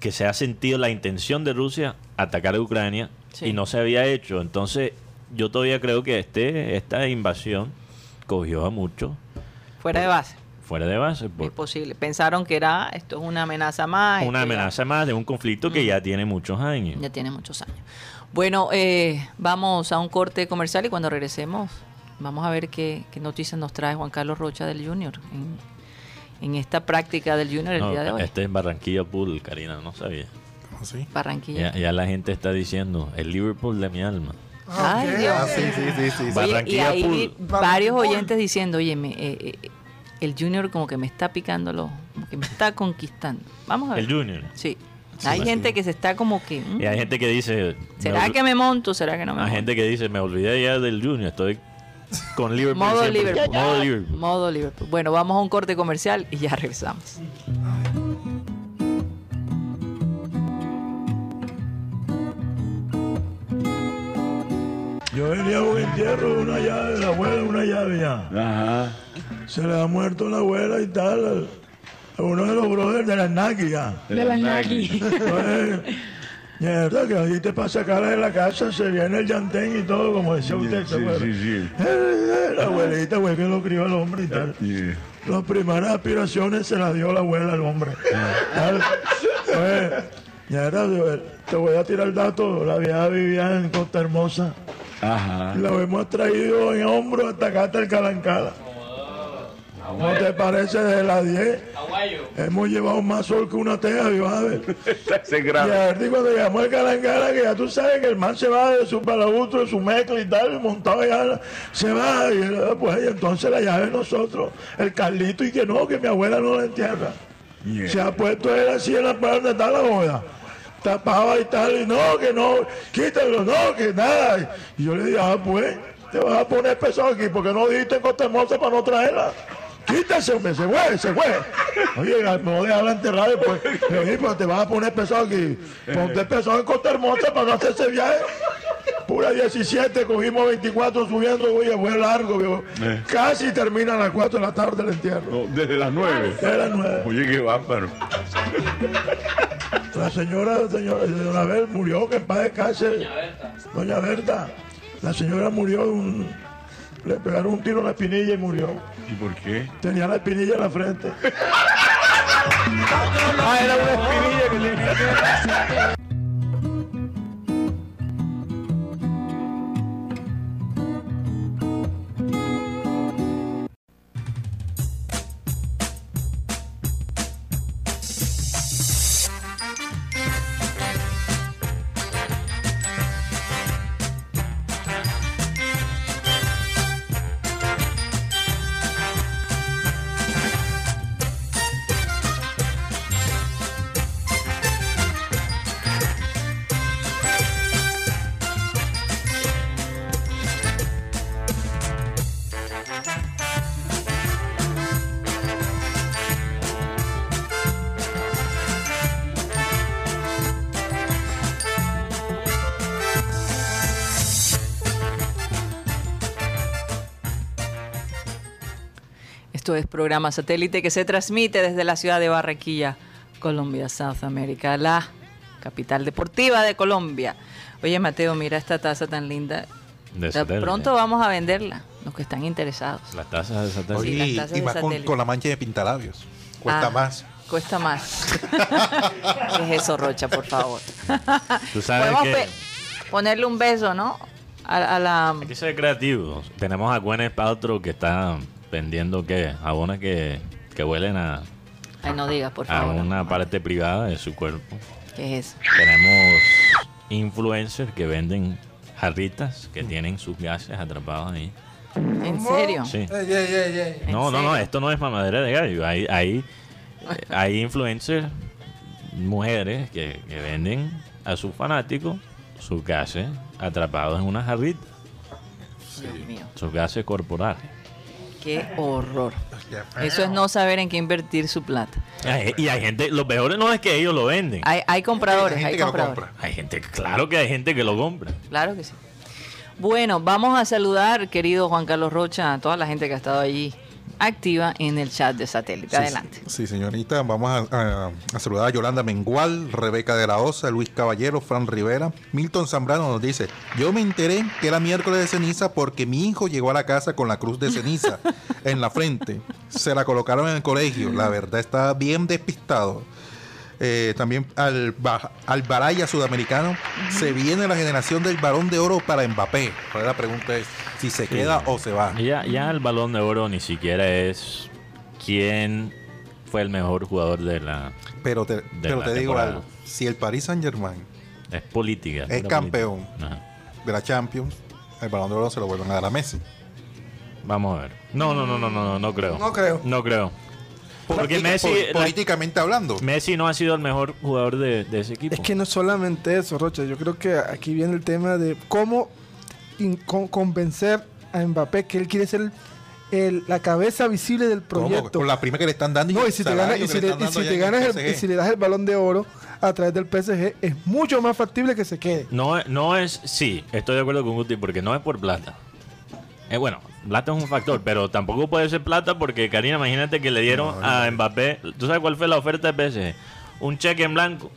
que se ha sentido la intención de Rusia atacar a Ucrania Sí. y no se había hecho. Entonces, yo todavía creo que este esta invasión cogió a muchos Fuera de base. fuera de base. Es Por posible. Pensaron que era esto es una amenaza más. una ya- amenaza más de un conflicto que ya tiene muchos años. Ya tiene muchos años. Bueno, eh, vamos a un corte comercial y cuando regresemos vamos a ver qué, qué noticias nos trae Juan Carlos Rocha del Junior en, en esta práctica del Junior el No, día de hoy. este es Barranquilla Pool, Karina, no sabía. Barranquilla. Ya, ya la gente está diciendo, el Liverpool de mi alma. Ay. Dios. Ah, sí, sí, sí, sí. sí. Oye, y Barranquilla ahí Pool. varios oyentes diciendo, oye, me, eh, eh, el Junior como que me está picándolo, como que me está conquistando. Vamos a ver. El Junior. Sí. Sí, hay sí. gente que se está como que... mm, Y hay gente que dice... ¿Será que me monto? ¿Será que no me Hay monto? gente que dice, me olvidé ya del Junior, estoy con Liverpool. Modo siempre". Liverpool. Modo Liverpool. Modo Liverpool. Bueno, vamos a un corte comercial y ya regresamos. Yo venía a un entierro de una llave, de la abuela, una llave ya. Ajá. Se le ha muerto la abuela y tal. A uno de los brothers de la Naki ya. De la Nike. Entonces, Mierda, que ahí te pasa cara de la casa, se viene el llantén y todo, como decía usted, ¿se Sí, sí, sí. Eh, eh, La abuelita, güey, que lo crió el hombre y tal. Sí. Las primeras aspiraciones se las dio la abuela al hombre. Mierda, te voy a tirar el dato. La vieja vivía en Costa Hermosa. Ajá. La hemos traído en hombro hasta acá, hasta el Calancala. ¿Cómo te parece de las 10? Hemos llevado más sol que una teja, y a ver. Y a ver, cuando llegamos al Calancala, que ya tú sabes que el man se va de su palabutro, de su mezcla y tal, y montado allá, se va, y eh, pues y entonces la llave de nosotros, el Carlito, y que no, que mi abuela no la entierra. Yeah. Se ha puesto él así en la parte donde está la boda. Tapaba y tal, y no, que no, quítalo, no, que nada. Y yo le dije, ah, pues, te vas a poner pesado aquí, porque no dijiste en Costa Hermosa para no traerla. Quítese, hombre, se fue, se fue. Oye, a dejarla enterrada después. Pero te vas a poner pesado aquí. Ponte pesado en Costa Hermosa para no hacer ese viaje. Pura 17, cogimos 24 subiendo, oye, fue largo, viejo. Eh. Casi termina a las 4 de la tarde el entierro. No, desde las nueve. Era nueve. Oye, qué bárbaro. La señora, la señora, doña Abel murió, que en paz descanse. Doña Berta. La señora murió de un. Le pegaron un tiro en la espinilla y murió. ¿Y por qué? Tenía la espinilla en la frente. ah, era una espinilla que tenía. Esto es programa satélite que se transmite desde la ciudad de Barranquilla, Colombia, South America, la capital deportiva de Colombia. Oye, Mateo, mira esta taza tan linda. De De satélite. pronto vamos a venderla, los que están interesados. Las tazas de satélite. Oye, las y- tazas y más con, la mancha de pintalabios. Cuesta Ah, más. Cuesta más. ¿Qué es eso, Rocha, por favor? Tú sabes Podemos que ponerle un beso, ¿no? A, a la... hay que ser creativos. Tenemos a Gwyneth Paltrow que está vendiendo ¿qué? jabones que, que huelen a, Ay, no digas, por a favor. una parte privada de su cuerpo. ¿Qué es eso? Tenemos influencers que venden jarritas que tienen sus gases atrapados ahí. ¿En serio? Sí. Ey, ey, ey, ey. ¿En No, no, no, esto no es mamadera de gallo. Hay, hay, hay influencers, mujeres, que, que venden a sus fanáticos sus gases atrapados en una jarrita, Dios mío, sus gases corporales. Qué horror. Feo. Eso es no saber en qué invertir su plata. Ay, Y hay gente, lo peor no es que ellos lo venden. Hay, hay compradores, Hay gente hay que lo compradores. compra. Hay gente, claro que hay gente que lo compra. Claro que sí. Bueno, vamos a saludar, querido Juan Carlos Rocha, a toda la gente que ha estado allí activa en el chat de satélite. Sí, Adelante. Sí, señorita. Vamos a, a- a saludar a Yolanda Mengual, Rebeca de la Osa, Luis Caballero, Fran Rivera. Milton Zambrano nos dice, yo me enteré que era miércoles de ceniza porque mi hijo llegó a la casa con la cruz de ceniza en la frente. Se la colocaron en el colegio. La verdad estaba bien despistado. Eh, también al, al Baraya sudamericano se viene la generación del balón de oro para Mbappé. Ahora la pregunta es si se queda o se va. Ya, ya el balón de oro ni siquiera es quién fue el mejor jugador de la. Pero te, pero la te digo algo, si el Paris Saint Germain Es política. Es campeón. política. De la Champions, el balón de oro se lo vuelven a dar a Messi. Vamos a ver. No, no, no, no, no, no, no creo. No creo. No creo. Porque Messi, la- políticamente hablando. Messi no ha sido el mejor jugador de, de ese equipo. Es que no solamente eso, Rocha. Yo creo que aquí viene el tema de cómo in- con- convencer a Mbappé que él quiere ser el- la cabeza visible del ¿Cómo? proyecto. Con la prima que le están dando No, y si te, ganas, y si le y si te ganas el, y si le das el balón de oro a través del PSG, es mucho más factible que se quede. No, no es, sí, estoy de acuerdo con Guti, porque no es por plata. Eh, bueno, plata es un factor, pero tampoco puede ser plata porque, Karina, imagínate que le dieron a Mbappé. ¿Tú sabes cuál fue la oferta de PSG? Un cheque en blanco.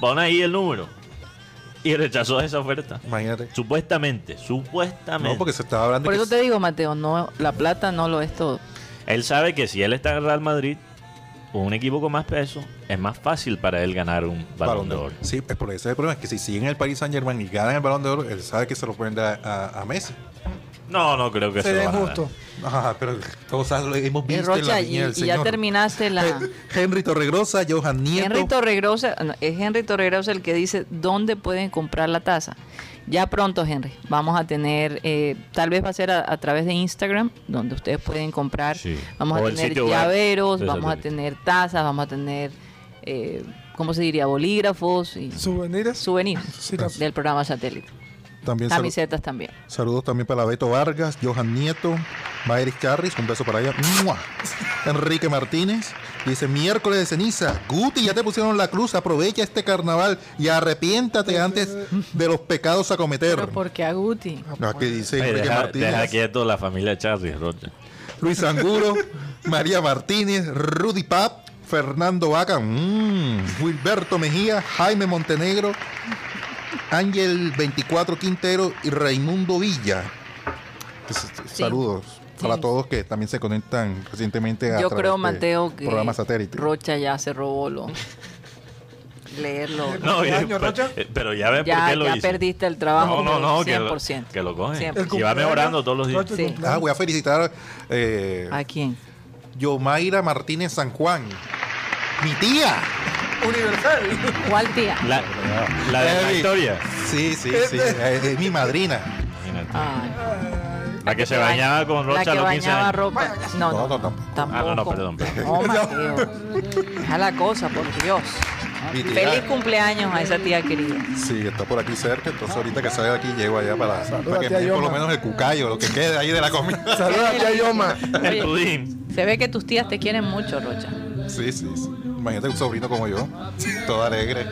Pon ahí el número. Y rechazó esa oferta. Imagínate. Supuestamente, supuestamente. No, porque se estaba hablando Por que eso te digo, Mateo, no, la plata no lo es todo. Él sabe que si él está en Real Madrid, un equipo con más peso, es más fácil para él ganar un balón, de oro. Sí, es por ese es el problema, es que si siguen en el Paris Saint Germain y ganan el balón de oro, él sabe que se lo pueden dar a, a Messi. No, no creo que se Sería lo van a dar. injusto. Ajá, pero cosas lo hemos Eh, visto en la Rocha, viña y, del y ya terminaste la... Hen- Henry Torregrosa, Johan Nieto. Henry Torregrosa, no, es Henry Torregrosa el que dice dónde pueden comprar la taza. Ya pronto, Henry, vamos a tener, eh, tal vez va a ser a, a través de Instagram, donde ustedes pueden comprar. Sí. Vamos O a tener web llaveros, vamos a tener tazas, vamos a tener, eh, ¿cómo se diría? Bolígrafos y Souvenirs. souvenirs Sí, del programa satélite. También salu- Camisetas también. saludos también para Beto Vargas, Johan Nieto, Mayris Charris, un beso para ella. ¡Mua! Enrique Martínez dice miércoles de ceniza. Guti, ya te pusieron la cruz, aprovecha este carnaval y arrepiéntate antes de los pecados a cometer. Pero porque a Guti. No, que dice Enrique deja, Martínez. deja quieto la familia Charlie, Rocha. Luis Anguro, María Martínez, Rudy Pap, Fernando Vaca, mm, Wilberto Mejía, Jaime Montenegro, Ángel 24 Quintero y Raimundo Villa. Pues, Saludos para Sí. todos que también se conectan recientemente a Yo creo, de Mateo, que programa satélite. Rocha ya se robó lo... leerlo. No, ¿Qué año, pero, Rocha? eh, pero ya ves por Ya, qué lo ya hice. perdiste el trabajo. No, no, no, que lo, 100%. que lo coge. 100%. Y va mejorando todos los días. Sí. Ah, voy a felicitar eh, ¿A quién? Yomaira Martínez San Juan. Mi tía. Universal. ¿Cuál tía? La, la de la historia. Sí, sí, sí. Es, mi madrina. Ay, la que se ba- bañaba con La Rocha a que los 15 bañaba años. ropa. No, No, no, no, tampoco. Ah, no, no, perdón, perdón. No, Mateo. Deja la cosa, por Dios. Mi tía. Feliz cumpleaños a esa tía querida. Sí, está por aquí cerca, entonces ahorita que salga de aquí llego allá para, para que tía me dé por lo menos el cucayo, lo que quede ahí de la comida. Saludos a tía Yoma. El Oye, pudín. se ve que tus tías te quieren mucho, Rocha. Sí, sí, sí. Imagínate un sobrino como yo, todo alegre.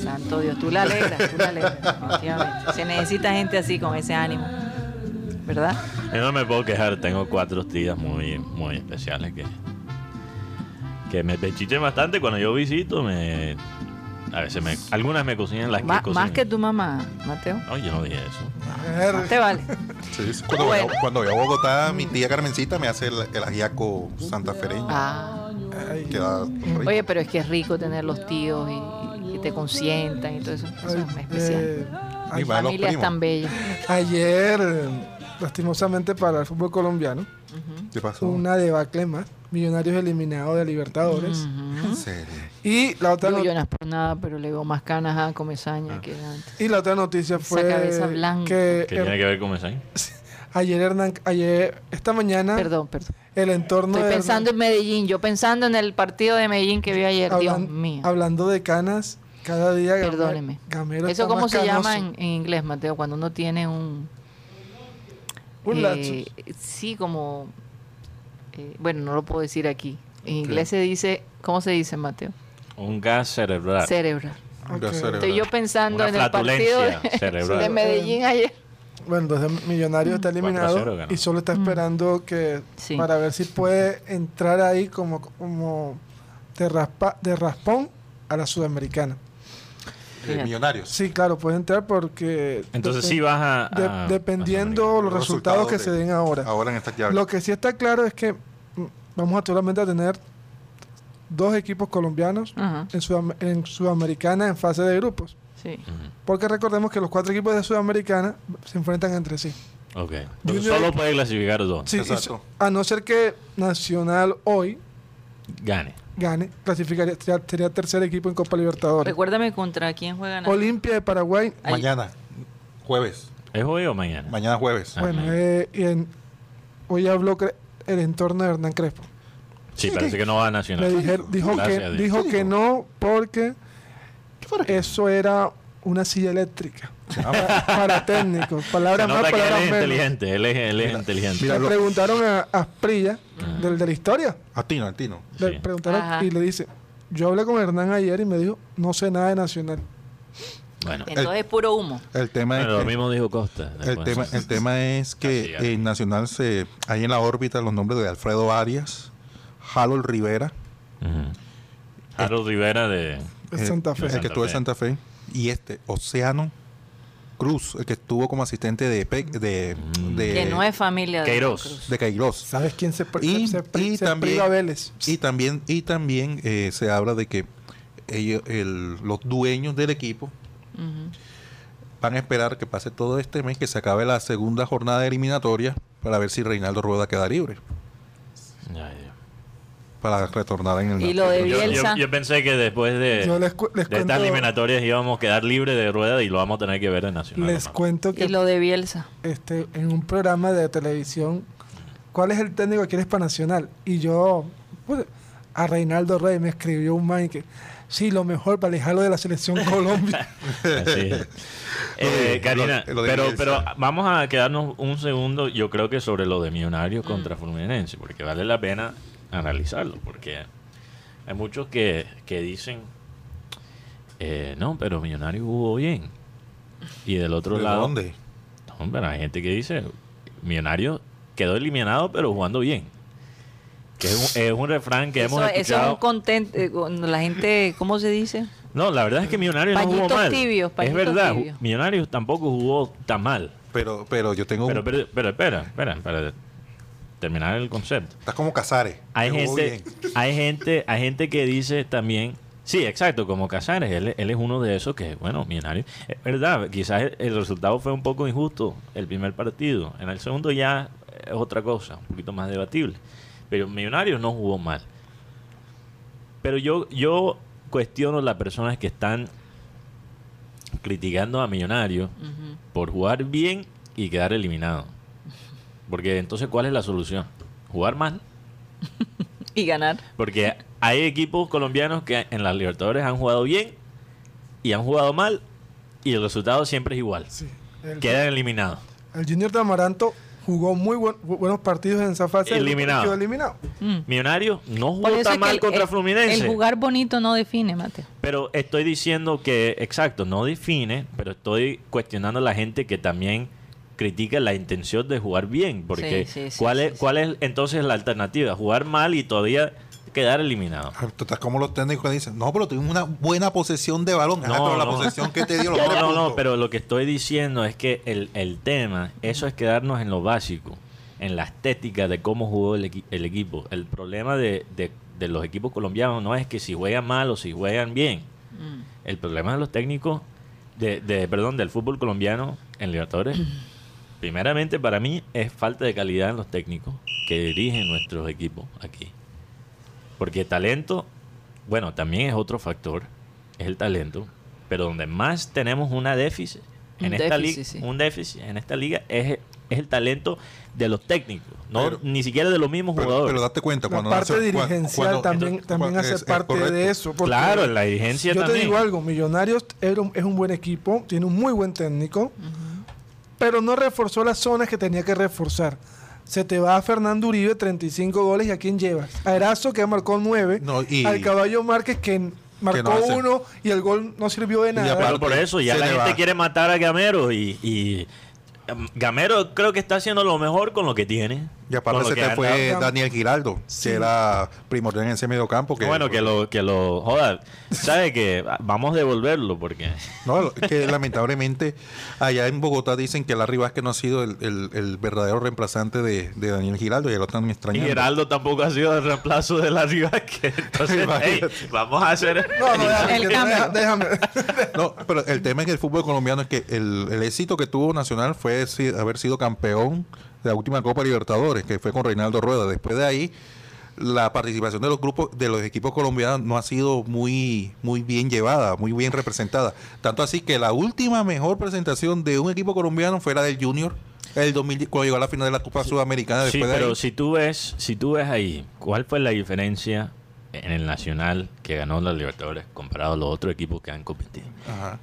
Santo Dios, tú la alegras, tú la alegras. definitivamente. Se necesita gente así, con ese ánimo. ¿Verdad? Yo no me puedo quejar, tengo cuatro tías muy, muy especiales que, que me pechichen bastante cuando yo visito. Me, a veces me, algunas me cocinan las que Ma- cocinan. más que tu mamá, Mateo. No, yo no dije eso. Te vale. Sí, sí. Cuando, Bueno. voy a, cuando voy a Bogotá, mi tía Carmencita me hace el, el ajiaco santafereño. Ah. Queda rico. Oye, pero es que es rico tener los tíos y, que te consientan y todo eso. Eso es especial. eh, los Familias primos. tan bellas. ayer, eh, lastimosamente para el fútbol colombiano, ¿Qué pasó? una debacle más. Millonarios eliminados de Libertadores. Ujú. En serio. Y la otra Digo, no- yo no es por nada, pero le veo más canas a Comesaña que antes. y la otra noticia fue cabeza blanca. que ¿Qué tiene que ver con Mesaín? ayer Hernán, ayer esta mañana Perdón, perdón. el entorno Estoy de pensando en Medellín. Yo pensando en el partido de Medellín que vi ayer. Dios mío. hablando de canas, cada día Perdóneme. Gamero ¿Eso cómo se llama en, en inglés, Mateo? Cuando uno tiene un... Un eh. Sí, como... eh, bueno, no lo puedo decir aquí. En inglés se dice... ¿Cómo se dice, Mateo? Un gas cerebral. Cerebral. Estoy yo pensando Una en el partido de Medellín ayer. Bueno, entonces Millonarios está 4-0 eliminado y solo está esperando que Sí. para ver si puede entrar ahí como, como de, raspa, de raspón a la sudamericana. Eh, millonarios. Sí, claro, puede entrar porque Entonces sí vas a... de- a- dependiendo a los Los resultados que se de- den ahora. Ahora en esta llave. Lo que sí está claro es que mm, vamos a solamente a tener dos equipos colombianos en, Sudam- en Sudamericana en fase de grupos. Sí. Porque recordemos que los cuatro equipos de Sudamericana se enfrentan entre sí. Ok. Junior- solo puede clasificar dos. Sí, Exacto. a no ser que Nacional hoy Gane. gane, clasificaría, sería, sería tercer equipo en Copa Libertadores. Recuérdame contra quién juegan. Olimpia de Paraguay, Ahí. Mañana, jueves. ¿Es hoy o mañana? Mañana jueves. Ah, bueno, mañana. eh, y en- hoy habló Cre- el entorno de Hernán Crespo. Sí, parece que no va a Nacional. Le dije- dijo Gracias que, a Dios. dijo que no porque eso era una silla eléctrica. para, para técnicos, palabras más, palabras es menos. inteligente. Él es, él es Mira, inteligente. mira, Le lo- preguntaron a Asprilla, Ah. del de la historia, Atino, Atino. le Sí. preguntaron Ajá. y le dice, yo hablé con Hernán ayer y me dijo, no sé nada de Nacional. Bueno, Entonces es puro humo. El tema Bueno, es lo que, mismo dijo Costa. el tema, el tema es que en Nacional se hay en la órbita los nombres de Alfredo Arias, Harold Rivera, Ujú. Harold Rivera de... de eh, Santa Fe. el que estuvo en Santa Fe, y este, Océano Cruz, el que estuvo como asistente de, Pe- de, Mm. de, que no es familia de Queiroz. De Queiroz. ¿Sabes quién se, Y- se, y se también- priva Vélez? Y también, y también eh, se habla de que ellos, el- los dueños del equipo van a esperar que pase todo este mes, que se acabe la segunda jornada eliminatoria para ver si Reinaldo Rueda queda libre Ay, Dios. Para retornar en el Y lo de Yo, yo- Bielsa. yo pensé que después de, Yo les, cu- les de estas eliminatorias íbamos a quedar libres de rueda y lo vamos a tener que ver en Nacional. les cuento que Y lo de Bielsa. este, en un programa de televisión, ¿cuál es el técnico que quieres para Nacional? Y yo, pues, a Reinaldo Rey me escribió un man que, sí, lo mejor para alejarlo de la selección Colombia. Así es. Eh, Karina, Lo- lo de pero, pero vamos a quedarnos un segundo, yo creo que sobre lo de Millonarios Mm. contra Fluminense, porque vale la pena analizarlo, porque hay muchos que, que dicen, eh, no, pero Millonarios jugó bien. Y del otro ¿De lado, dónde? no, pero hay gente que dice, Millonarios quedó eliminado, pero jugando bien. Que es un, es un refrán que Eso, hemos eso es escuchado. un contento. eh, cuando la gente, ¿cómo se dice? No, la verdad es que Millonarios no jugó Pañitos mal. tibios, es pañitos verdad, tibios. Millonarios tampoco jugó tan mal. Pero, pero yo tengo Pero, un- pero, pero espera, espera, para terminar el concepto. estás como Casares. Hay gente, hay gente, hay gente que dice también, sí, exacto, como Casares, él, él es uno de esos que, bueno, Millonarios, es verdad, quizás el, el resultado fue un poco injusto el primer partido, en el segundo ya es otra cosa, un poquito más debatible, pero Millonarios no jugó mal. Pero yo, yo cuestiono las personas que están criticando a Millonarios por jugar bien y quedar eliminado. Porque entonces, ¿cuál es la solución? ¿Jugar mal? Y ganar. Porque hay equipos colombianos que en las Libertadores han jugado bien y han jugado mal y el resultado siempre es igual. Sí, el, Quedan eliminados. el Junior de Amaranto jugó muy buen- bu- buenos partidos en esa fase. Eliminado. Quedó eliminado. Mm. Millonarios no jugó tan mal el- contra el- Fluminense. El jugar bonito no define, Mateo. Pero estoy diciendo que, exacto, no define, pero estoy cuestionando a la gente que también critica la intención de jugar bien. Porque Sí, sí, sí, ¿cuál, sí, es, sí. ¿cuál es entonces la alternativa? Jugar mal y todavía quedar eliminado. Ah, Tú estás como los técnicos dicen, no, pero tuvimos una buena posesión de balón. Ah, No, pero la posesión que te dio los No, no, no, pero lo que estoy diciendo es que el, el tema, eso es quedarnos en lo básico, en la estética de cómo jugó el, equi- el equipo. El problema de, de- de los equipos colombianos no es que si juegan mal o si juegan bien. Mm. El problema de los técnicos, de, de- perdón, del fútbol colombiano en Libertadores, primeramente para mí es falta de calidad en los técnicos que dirigen nuestros equipos aquí. Porque talento, bueno, también es otro factor, es el talento, pero donde más tenemos una déficit en Un esta déficit, liga, sí. un déficit en esta liga es, es el talento de los técnicos, no Pero- ni siquiera de los mismos Pero, jugadores. pero date cuenta, La cuando parte nace- cua- dirigencial cuando- también, entonces, también hace es- parte de eso. porque claro, la dirigencia Yo también. te digo algo, Millonarios es un buen equipo, tiene un muy buen técnico, pero no reforzó las zonas que tenía que reforzar. Se te va a Fernando Uribe, 35 goles, ¿y a quién llevas? A Erazo, que marcó 9, No, y- al Caballo Márquez, que marcó no hace- uno y el gol no sirvió de nada. Por eso ya la gente va. quiere matar a Gamero y, y Gamero creo que está haciendo lo mejor con lo que tiene. Y aparte se te fue. Daniel Giraldo, Sí. que era primordial en ese medio campo. Que, bueno, que lo, que lo joda. ¿Sabe que Vamos a devolverlo porque... No, que lamentablemente allá en Bogotá dicen que Larry Vázquez no ha sido el, el- el verdadero reemplazante de, de Daniel Giraldo y ya lo están Y extrañando. Geraldo tampoco ha sido el reemplazo de la que Entonces, hey, vamos a hacer... No, no, déjame. El cambio. déjame. No, pero el tema en el fútbol colombiano es que el, el éxito que tuvo Nacional fue si- haber sido campeón la última Copa Libertadores, que fue con Reinaldo Rueda. Después de ahí, la participación de los grupos, de los equipos colombianos no ha sido muy, muy bien llevada, muy bien representada. Tanto así que la última mejor presentación de un equipo colombiano fue la del Junior, el 2000, cuando llegó a la final de la Copa Sudamericana. Sí, Después de pero ahí, si tú ves, si tú ves ahí, ¿cuál fue la diferencia en el Nacional que ganó la Libertadores comparado a los otros equipos que han competido? Ajá.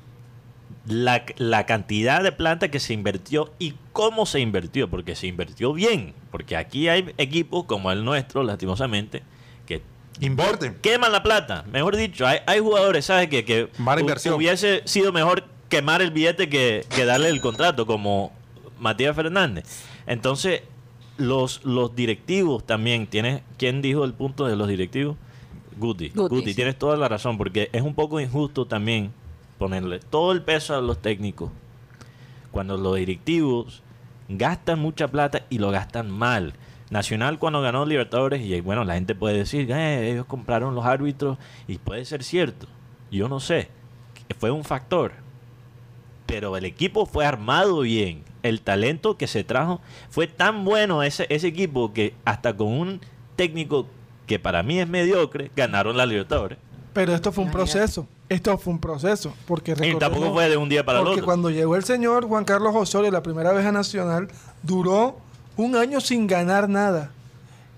La, la cantidad de plata que se invirtió y cómo se invirtió, porque se invirtió bien, porque aquí hay equipos como el nuestro, lastimosamente, que Invierten. queman la plata. Mejor dicho, hay, hay jugadores, ¿sabes? Que, que Mala hu- inversión. hubiese sido mejor quemar el billete que, que darle el contrato, como Matías Fernández. Entonces, los, los directivos también, ¿tienes, ¿quién dijo el punto de los directivos? Guti. Guti, Guti, sí. tienes toda la razón, porque es un poco injusto también ponerle todo el peso a los técnicos cuando los directivos gastan mucha plata y lo gastan mal. Nacional cuando ganó Libertadores, y bueno, la gente puede decir, "Eh, ellos compraron los árbitros, y puede ser cierto, yo no sé, fue un factor, pero el equipo fue armado bien, el talento que se trajo fue tan bueno ese, ese equipo que hasta con un técnico que para mí es mediocre, ganaron la Libertadores. Pero esto fue un proceso. Esto fue un proceso. Porque Y tampoco fue de un día para el Porque otro. cuando llegó el señor Juan Carlos Osorio la primera vez a Nacional, duró un año sin ganar nada.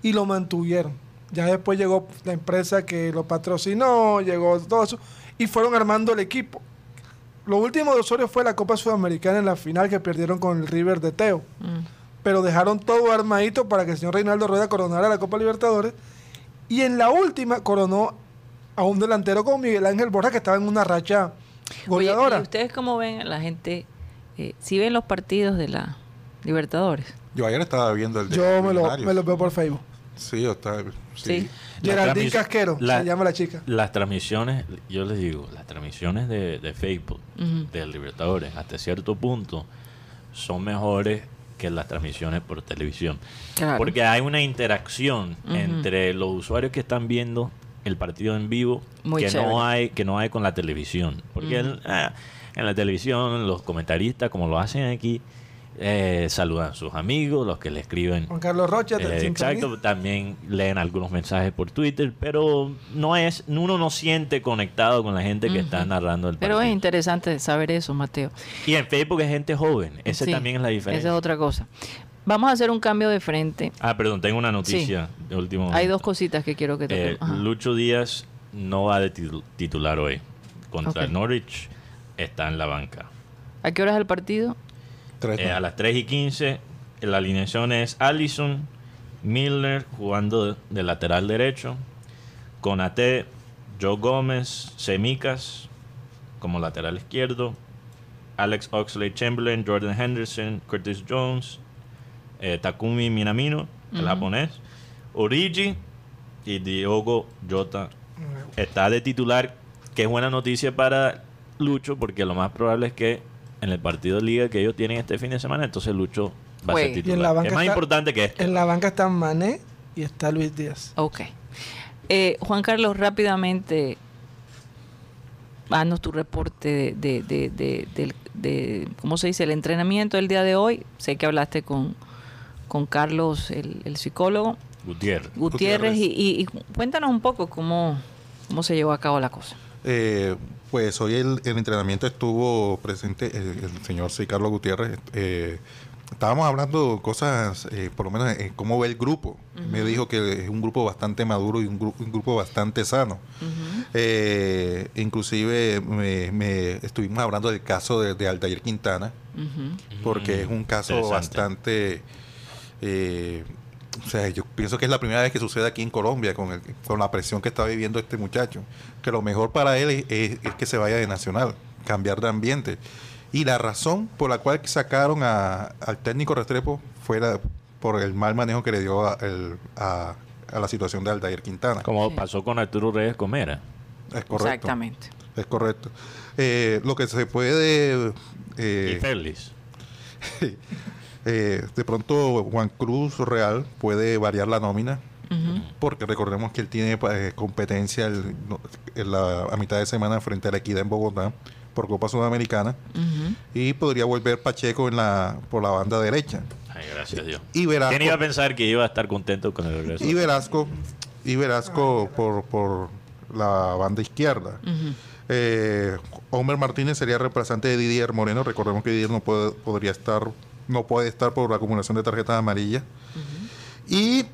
Y lo mantuvieron. Ya después llegó la empresa que lo patrocinó, llegó todo eso. Y fueron armando el equipo. Lo último de Osorio fue la Copa Sudamericana en la final que perdieron con el River de Teo. Mm. Pero dejaron todo armadito para que el señor Reinaldo Rueda coronara la Copa Libertadores. Y en la última coronó a un delantero como Miguel Ángel Borja que estaba en una racha Oye, goleadora. ¿y ustedes cómo ven la gente? Eh, si ven los partidos de la Libertadores. Yo ayer estaba viendo el de Yo me lo, me lo veo por Facebook. Sí, yo estaba- sí. Sí. Geraldine Casquero, la- se llama la chica. Las transmisiones, yo les digo, las transmisiones de, de Facebook, Ujú. del Libertadores, hasta cierto punto, son mejores que las transmisiones por televisión. Claro. Porque hay una interacción entre los usuarios que están viendo el partido en vivo Muy que chévere. no hay que no hay con la televisión. Porque ah, en la televisión los comentaristas, como lo hacen aquí, eh, saludan a sus amigos, los que le escriben Juan Carlos Rocha. eh, exacto, también leen algunos mensajes por Twitter, pero no es, uno no siente conectado con la gente que está narrando el Pero es partido. interesante saber eso, Mateo. Y en Facebook es gente joven, esa Sí, también es la diferencia. Esa es otra cosa. Vamos a hacer un cambio de frente. Ah, perdón, tengo una noticia de último Hay momento. dos cositas que quiero que Eh, toquemos. Ajá. Lucho Díaz no va de titu- titular hoy. Contra Ok. Norwich está en la banca. ¿A qué hora es el partido? Eh, a las 3 y 15, la alineación es Allison, Milner jugando de, de lateral derecho, Conate, Joe Gómez, Semicas como lateral izquierdo, Alex Oxley Chamberlain, Jordan Henderson, Curtis Jones, eh, Takumi Minamino, el japonés, Origi y Diogo Jota está de titular, que es buena noticia para Lucho, porque lo más probable es que en el partido de liga que ellos tienen este fin de semana, entonces Lucho va a ser Juegue. Y en titular. la banca es más está- importante que esto. En la banca está Mané y está Luis Díaz. Ok. Eh, Juan Carlos, rápidamente, haznos tu reporte de, de, de, de- del- de- ¿cómo se dice? El entrenamiento del día de hoy. Sé que hablaste con, con Carlos, el, el psicólogo, Gutiérrez. Gutiérrez, Gutiérrez. Y, y- y cuéntanos un poco cómo, cómo se llevó a cabo la cosa. Eh, pues hoy el, el entrenamiento estuvo presente el, el señor C. Carlos Gutiérrez. eh, estábamos hablando cosas, eh, por lo menos, eh, cómo ve el grupo. Me dijo que es un grupo bastante maduro y un, gru- un grupo bastante sano. Eh, inclusive me, me estuvimos hablando del caso de, de Aldair Quintana, porque Mm, es un caso bastante... eh, o sea, yo pienso que es la primera vez que sucede aquí en Colombia con, el- con la presión que está viviendo este muchacho. Que lo mejor para él es, es- es que se vaya de Nacional, cambiar de ambiente. Y la razón por la cual sacaron a- al técnico Restrepo fuera por el mal manejo que le dio a, el- a- a la situación de Aldair Quintana. Como Sí. pasó con Arturo Reyes Comera. Es correcto. Exactamente. Es correcto. Eh, lo que se puede... eh, y Félix. eh, de pronto Juan Cruz Real puede variar la nómina porque recordemos que él tiene eh, competencia el- no, en la, a mitad de semana frente a la Equidad en Bogotá por Copa Sudamericana y podría volver Pacheco en la por la banda derecha Ay, gracias a Dios. y Velasco ¿Quién iba a pensar que iba a estar contento con el regreso? y Velasco y Velasco por, por la banda izquierda. Eh, Homer Martínez sería reemplazante de Didier Moreno. Recordemos que Didier no puede, podría estar, no puede estar por la acumulación de tarjetas amarillas. Y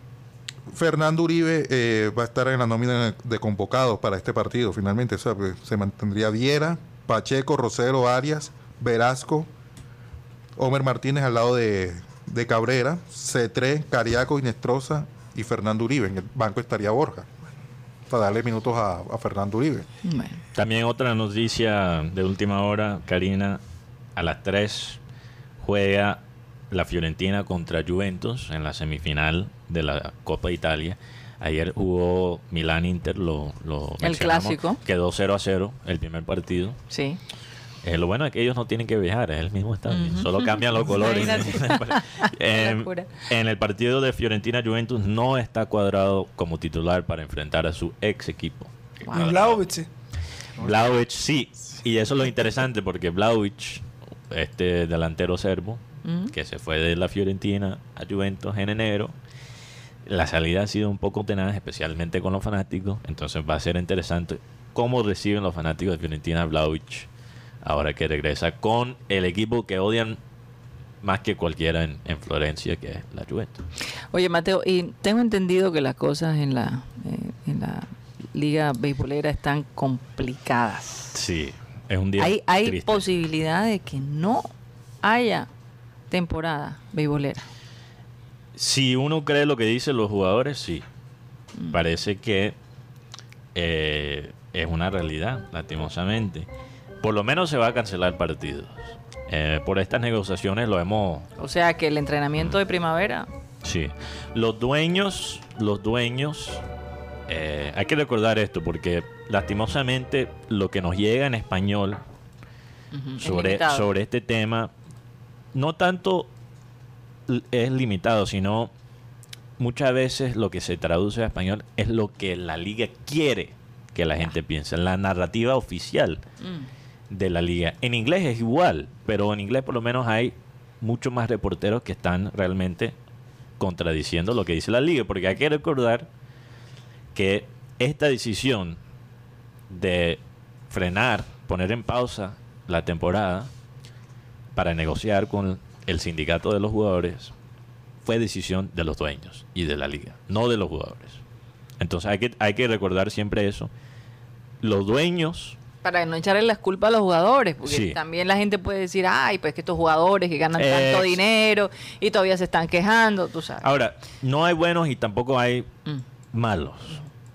Fernando Uribe eh, va a estar en la nómina de convocados para este partido. Finalmente, o sea, pues, se mantendría Viera, Pacheco, Rosero, Arias, Velasco, Homer Martínez al lado de, de Cabrera, C3, Cariaco, Inestrosa y Fernando Uribe. En el banco estaría Borja. Para darle minutos a, a Fernando Uribe. Bueno. También otra noticia de última hora, Karina, a las 3 juega la Fiorentina contra Juventus en la semifinal de la Copa Italia. Ayer jugó Milán-Inter, lo, lo El clásico. Quedó 0 a 0 el primer partido. Sí. Eh, lo bueno es que ellos no tienen que viajar, es el mismo estadio, solo cambian los colores. en, Locura. en el partido de Fiorentina-Juventus no está cuadrado como titular para enfrentar a su ex equipo. Sí. Vlaovic sí, y eso es lo interesante porque Vlaovic, este delantero serbo, Mm. que se fue de la Fiorentina a Juventus en enero, la salida ha sido un poco tenaz, especialmente con los fanáticos, entonces va a ser interesante cómo reciben los fanáticos de Fiorentina a Vlaovic ahora que regresa con el equipo que odian más que cualquiera en, en Florencia, que es la Juventus. Oye, Mateo, y tengo entendido que las cosas en la, eh, en la liga beisbolera están complicadas. Sí, es un día Hay, hay triste. posibilidad de que no haya temporada beisbolera. Si uno cree lo que dicen los jugadores, sí. Parece que eh, es una realidad, lastimosamente. Por lo menos se va a cancelar partidos. Eh, por estas negociaciones lo hemos... O sea que el entrenamiento de primavera... Sí. Los dueños, los dueños... eh, hay que recordar esto porque lastimosamente lo que nos llega en español sobre, sobre este tema no tanto es limitado, sino muchas veces lo que se traduce a español es lo que la liga quiere que la gente piense, la narrativa oficial Mm. de la liga. En inglés es igual, pero en inglés por lo menos hay muchos más reporteros que están realmente contradiciendo lo que dice la liga, porque hay que recordar que esta decisión de frenar, poner en pausa la temporada para negociar con el sindicato de los jugadores fue decisión de los dueños y de la liga, no de los jugadores. Entonces hay que, hay que recordar siempre eso. Los dueños Para no echarle las culpas a los jugadores, porque Sí. también la gente puede decir, ay, pues que estos jugadores que ganan tanto dinero y todavía se están quejando, tú sabes. Ahora, no hay buenos y tampoco hay Mm. Malos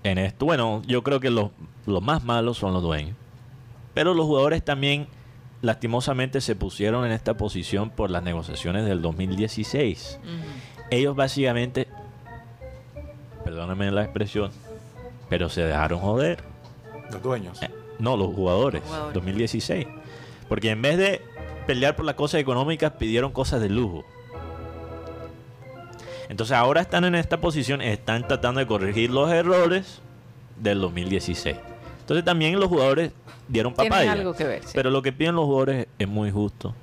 en esto. Bueno, yo creo que los, los más malos son los dueños. Pero los jugadores también, lastimosamente, se pusieron en esta posición por las negociaciones del 2016. Ujú. Ellos básicamente, perdónenme la expresión, pero se dejaron joder. Los dueños. Eh, No, los jugadores, Jugadores. 2016. Porque en vez de pelear por las cosas económicas, pidieron cosas de lujo. Entonces ahora están en esta posición, están tratando de corregir los errores del 2016. Entonces también los jugadores dieron papaya. algo que ver, sí. Pero lo que piden los jugadores es muy justo.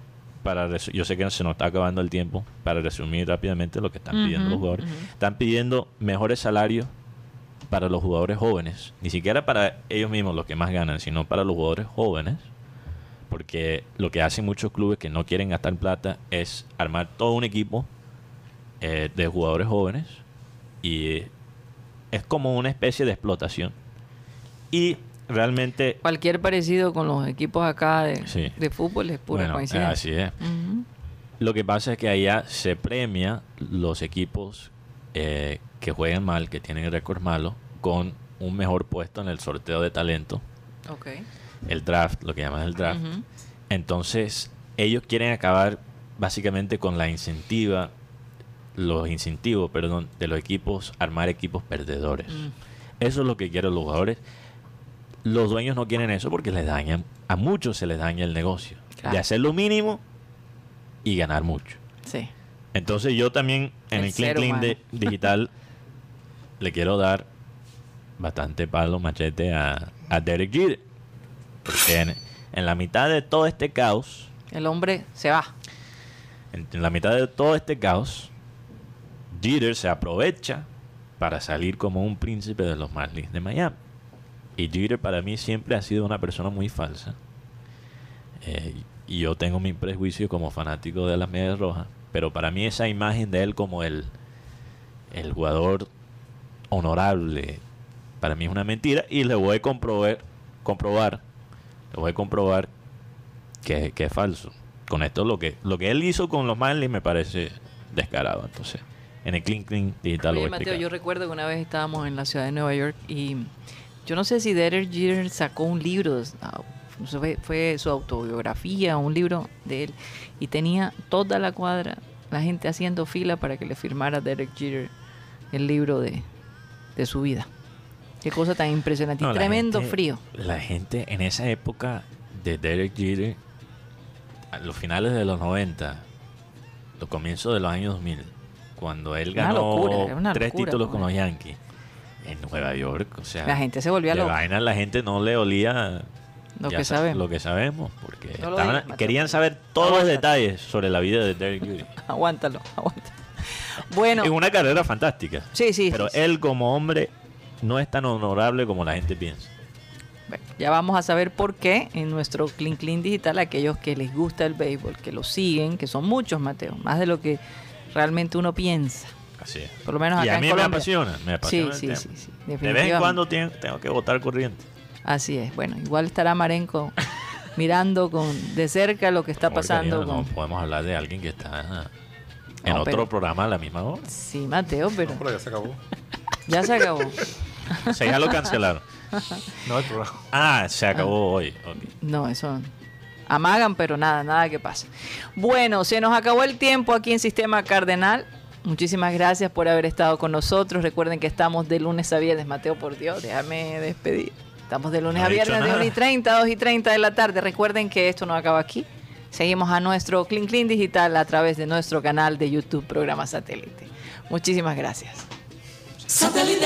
Para yo sé que se nos está acabando el tiempo. Para resumir rápidamente lo que están pidiendo los jugadores. Están pidiendo mejores salarios para los jugadores jóvenes. Ni siquiera para ellos mismos los que más ganan, sino para los jugadores jóvenes. Porque lo que hacen muchos clubes que no quieren gastar plata es armar todo un equipo eh, de jugadores jóvenes. Y es como una especie de explotación. Y realmente Cualquier parecido con los equipos acá de, Sí. de fútbol es pura Bueno, coincidencia. así es. Lo que pasa es que allá se premia los equipos eh, que juegan mal, que tienen récord malo, con un mejor puesto en el sorteo de talento, el draft, lo que llaman el draft. Entonces, ellos quieren acabar básicamente con la incentiva, los incentivos, perdón, de los equipos, armar equipos perdedores. Mm. Eso es lo que quieren los jugadores. Los dueños no quieren eso porque les dañan, a muchos se les daña el negocio. Claro. De hacer lo mínimo y ganar mucho. Sí. Entonces yo también en El el, Clean de- digital le quiero dar bastante palo machete a, a Derek Jeter. Porque en, en la mitad de todo este caos, El hombre se va. en, en la mitad de todo este caos, Jeter se aprovecha para salir como un príncipe de los Marlins de Miami. Y Jeter para mí siempre ha sido una persona muy falsa. Eh, y yo tengo mi prejuicio como fanático de las medias rojas. Pero para mí esa imagen de él como el, el jugador honorable, para mí es una mentira. Y le voy a comprobar, comprobar le voy a comprobar que, que es falso. Con esto lo que, lo que él hizo con los Marlins me parece descarado. Entonces, en el Clean Clean Digital Oye, Mateo, yo recuerdo que una vez estábamos en la ciudad de Nueva York y yo no sé si Derek Jeter sacó un libro, fue, fue su autobiografía, un libro de él, y tenía toda la cuadra, la gente haciendo fila para que le firmara Derek Jeter el libro de, de su vida. Qué cosa tan impresionante. No, tremendo gente- frío. La gente en esa época de Derek Jeter, a los finales de los 90, los comienzos de los años 2000, cuando él ganó locura, tres locura, títulos con los Yankees en Nueva York, o sea, La gente se volvía loca. vaina la gente no le olía Lo que sa- sabemos. lo que sabemos, porque No estaban- digas, querían saber todos los detalles sobre la vida de Derek Jeter. Aguántalo, aguántalo. Bueno, Es una carrera fantástica. sí, sí. Pero sí, sí. él como hombre no es tan honorable como la gente piensa. Bueno, ya vamos a saber por qué en nuestro Clean Clean Digital, aquellos que les gusta el béisbol, que lo siguen, que son muchos, Mateo, más de lo que realmente uno piensa. Así es. Por lo menos y acá a en mí me apasiona, me Sí, apasiona. el sí, tema. sí, sí, De vez en cuando tengo, tengo que votar corriente. Así es. Bueno, igual estará Marenco mirando con de cerca lo que está pasando con... No podemos hablar de alguien que está en No, otro pero- programa a la misma hora. Sí, Mateo, pero No, pero ya se acabó. ya se acabó. O sea, ya lo cancelaron. No, el programa. Ah, se acabó hoy. No, eso amagan, pero nada, nada que pasa. Bueno, se nos acabó el tiempo aquí en Sistema Cardenal. Muchísimas gracias por haber estado con nosotros. Recuerden que estamos de lunes a viernes. Mateo, por Dios, déjame despedir. Estamos de lunes No a viernes de nada. 1 y 30, 2 y 30 de la tarde. Recuerden que esto no acaba aquí. Seguimos a nuestro Clean Clean Digital a través de nuestro canal de YouTube, programa satélite. Muchísimas gracias. Satélite.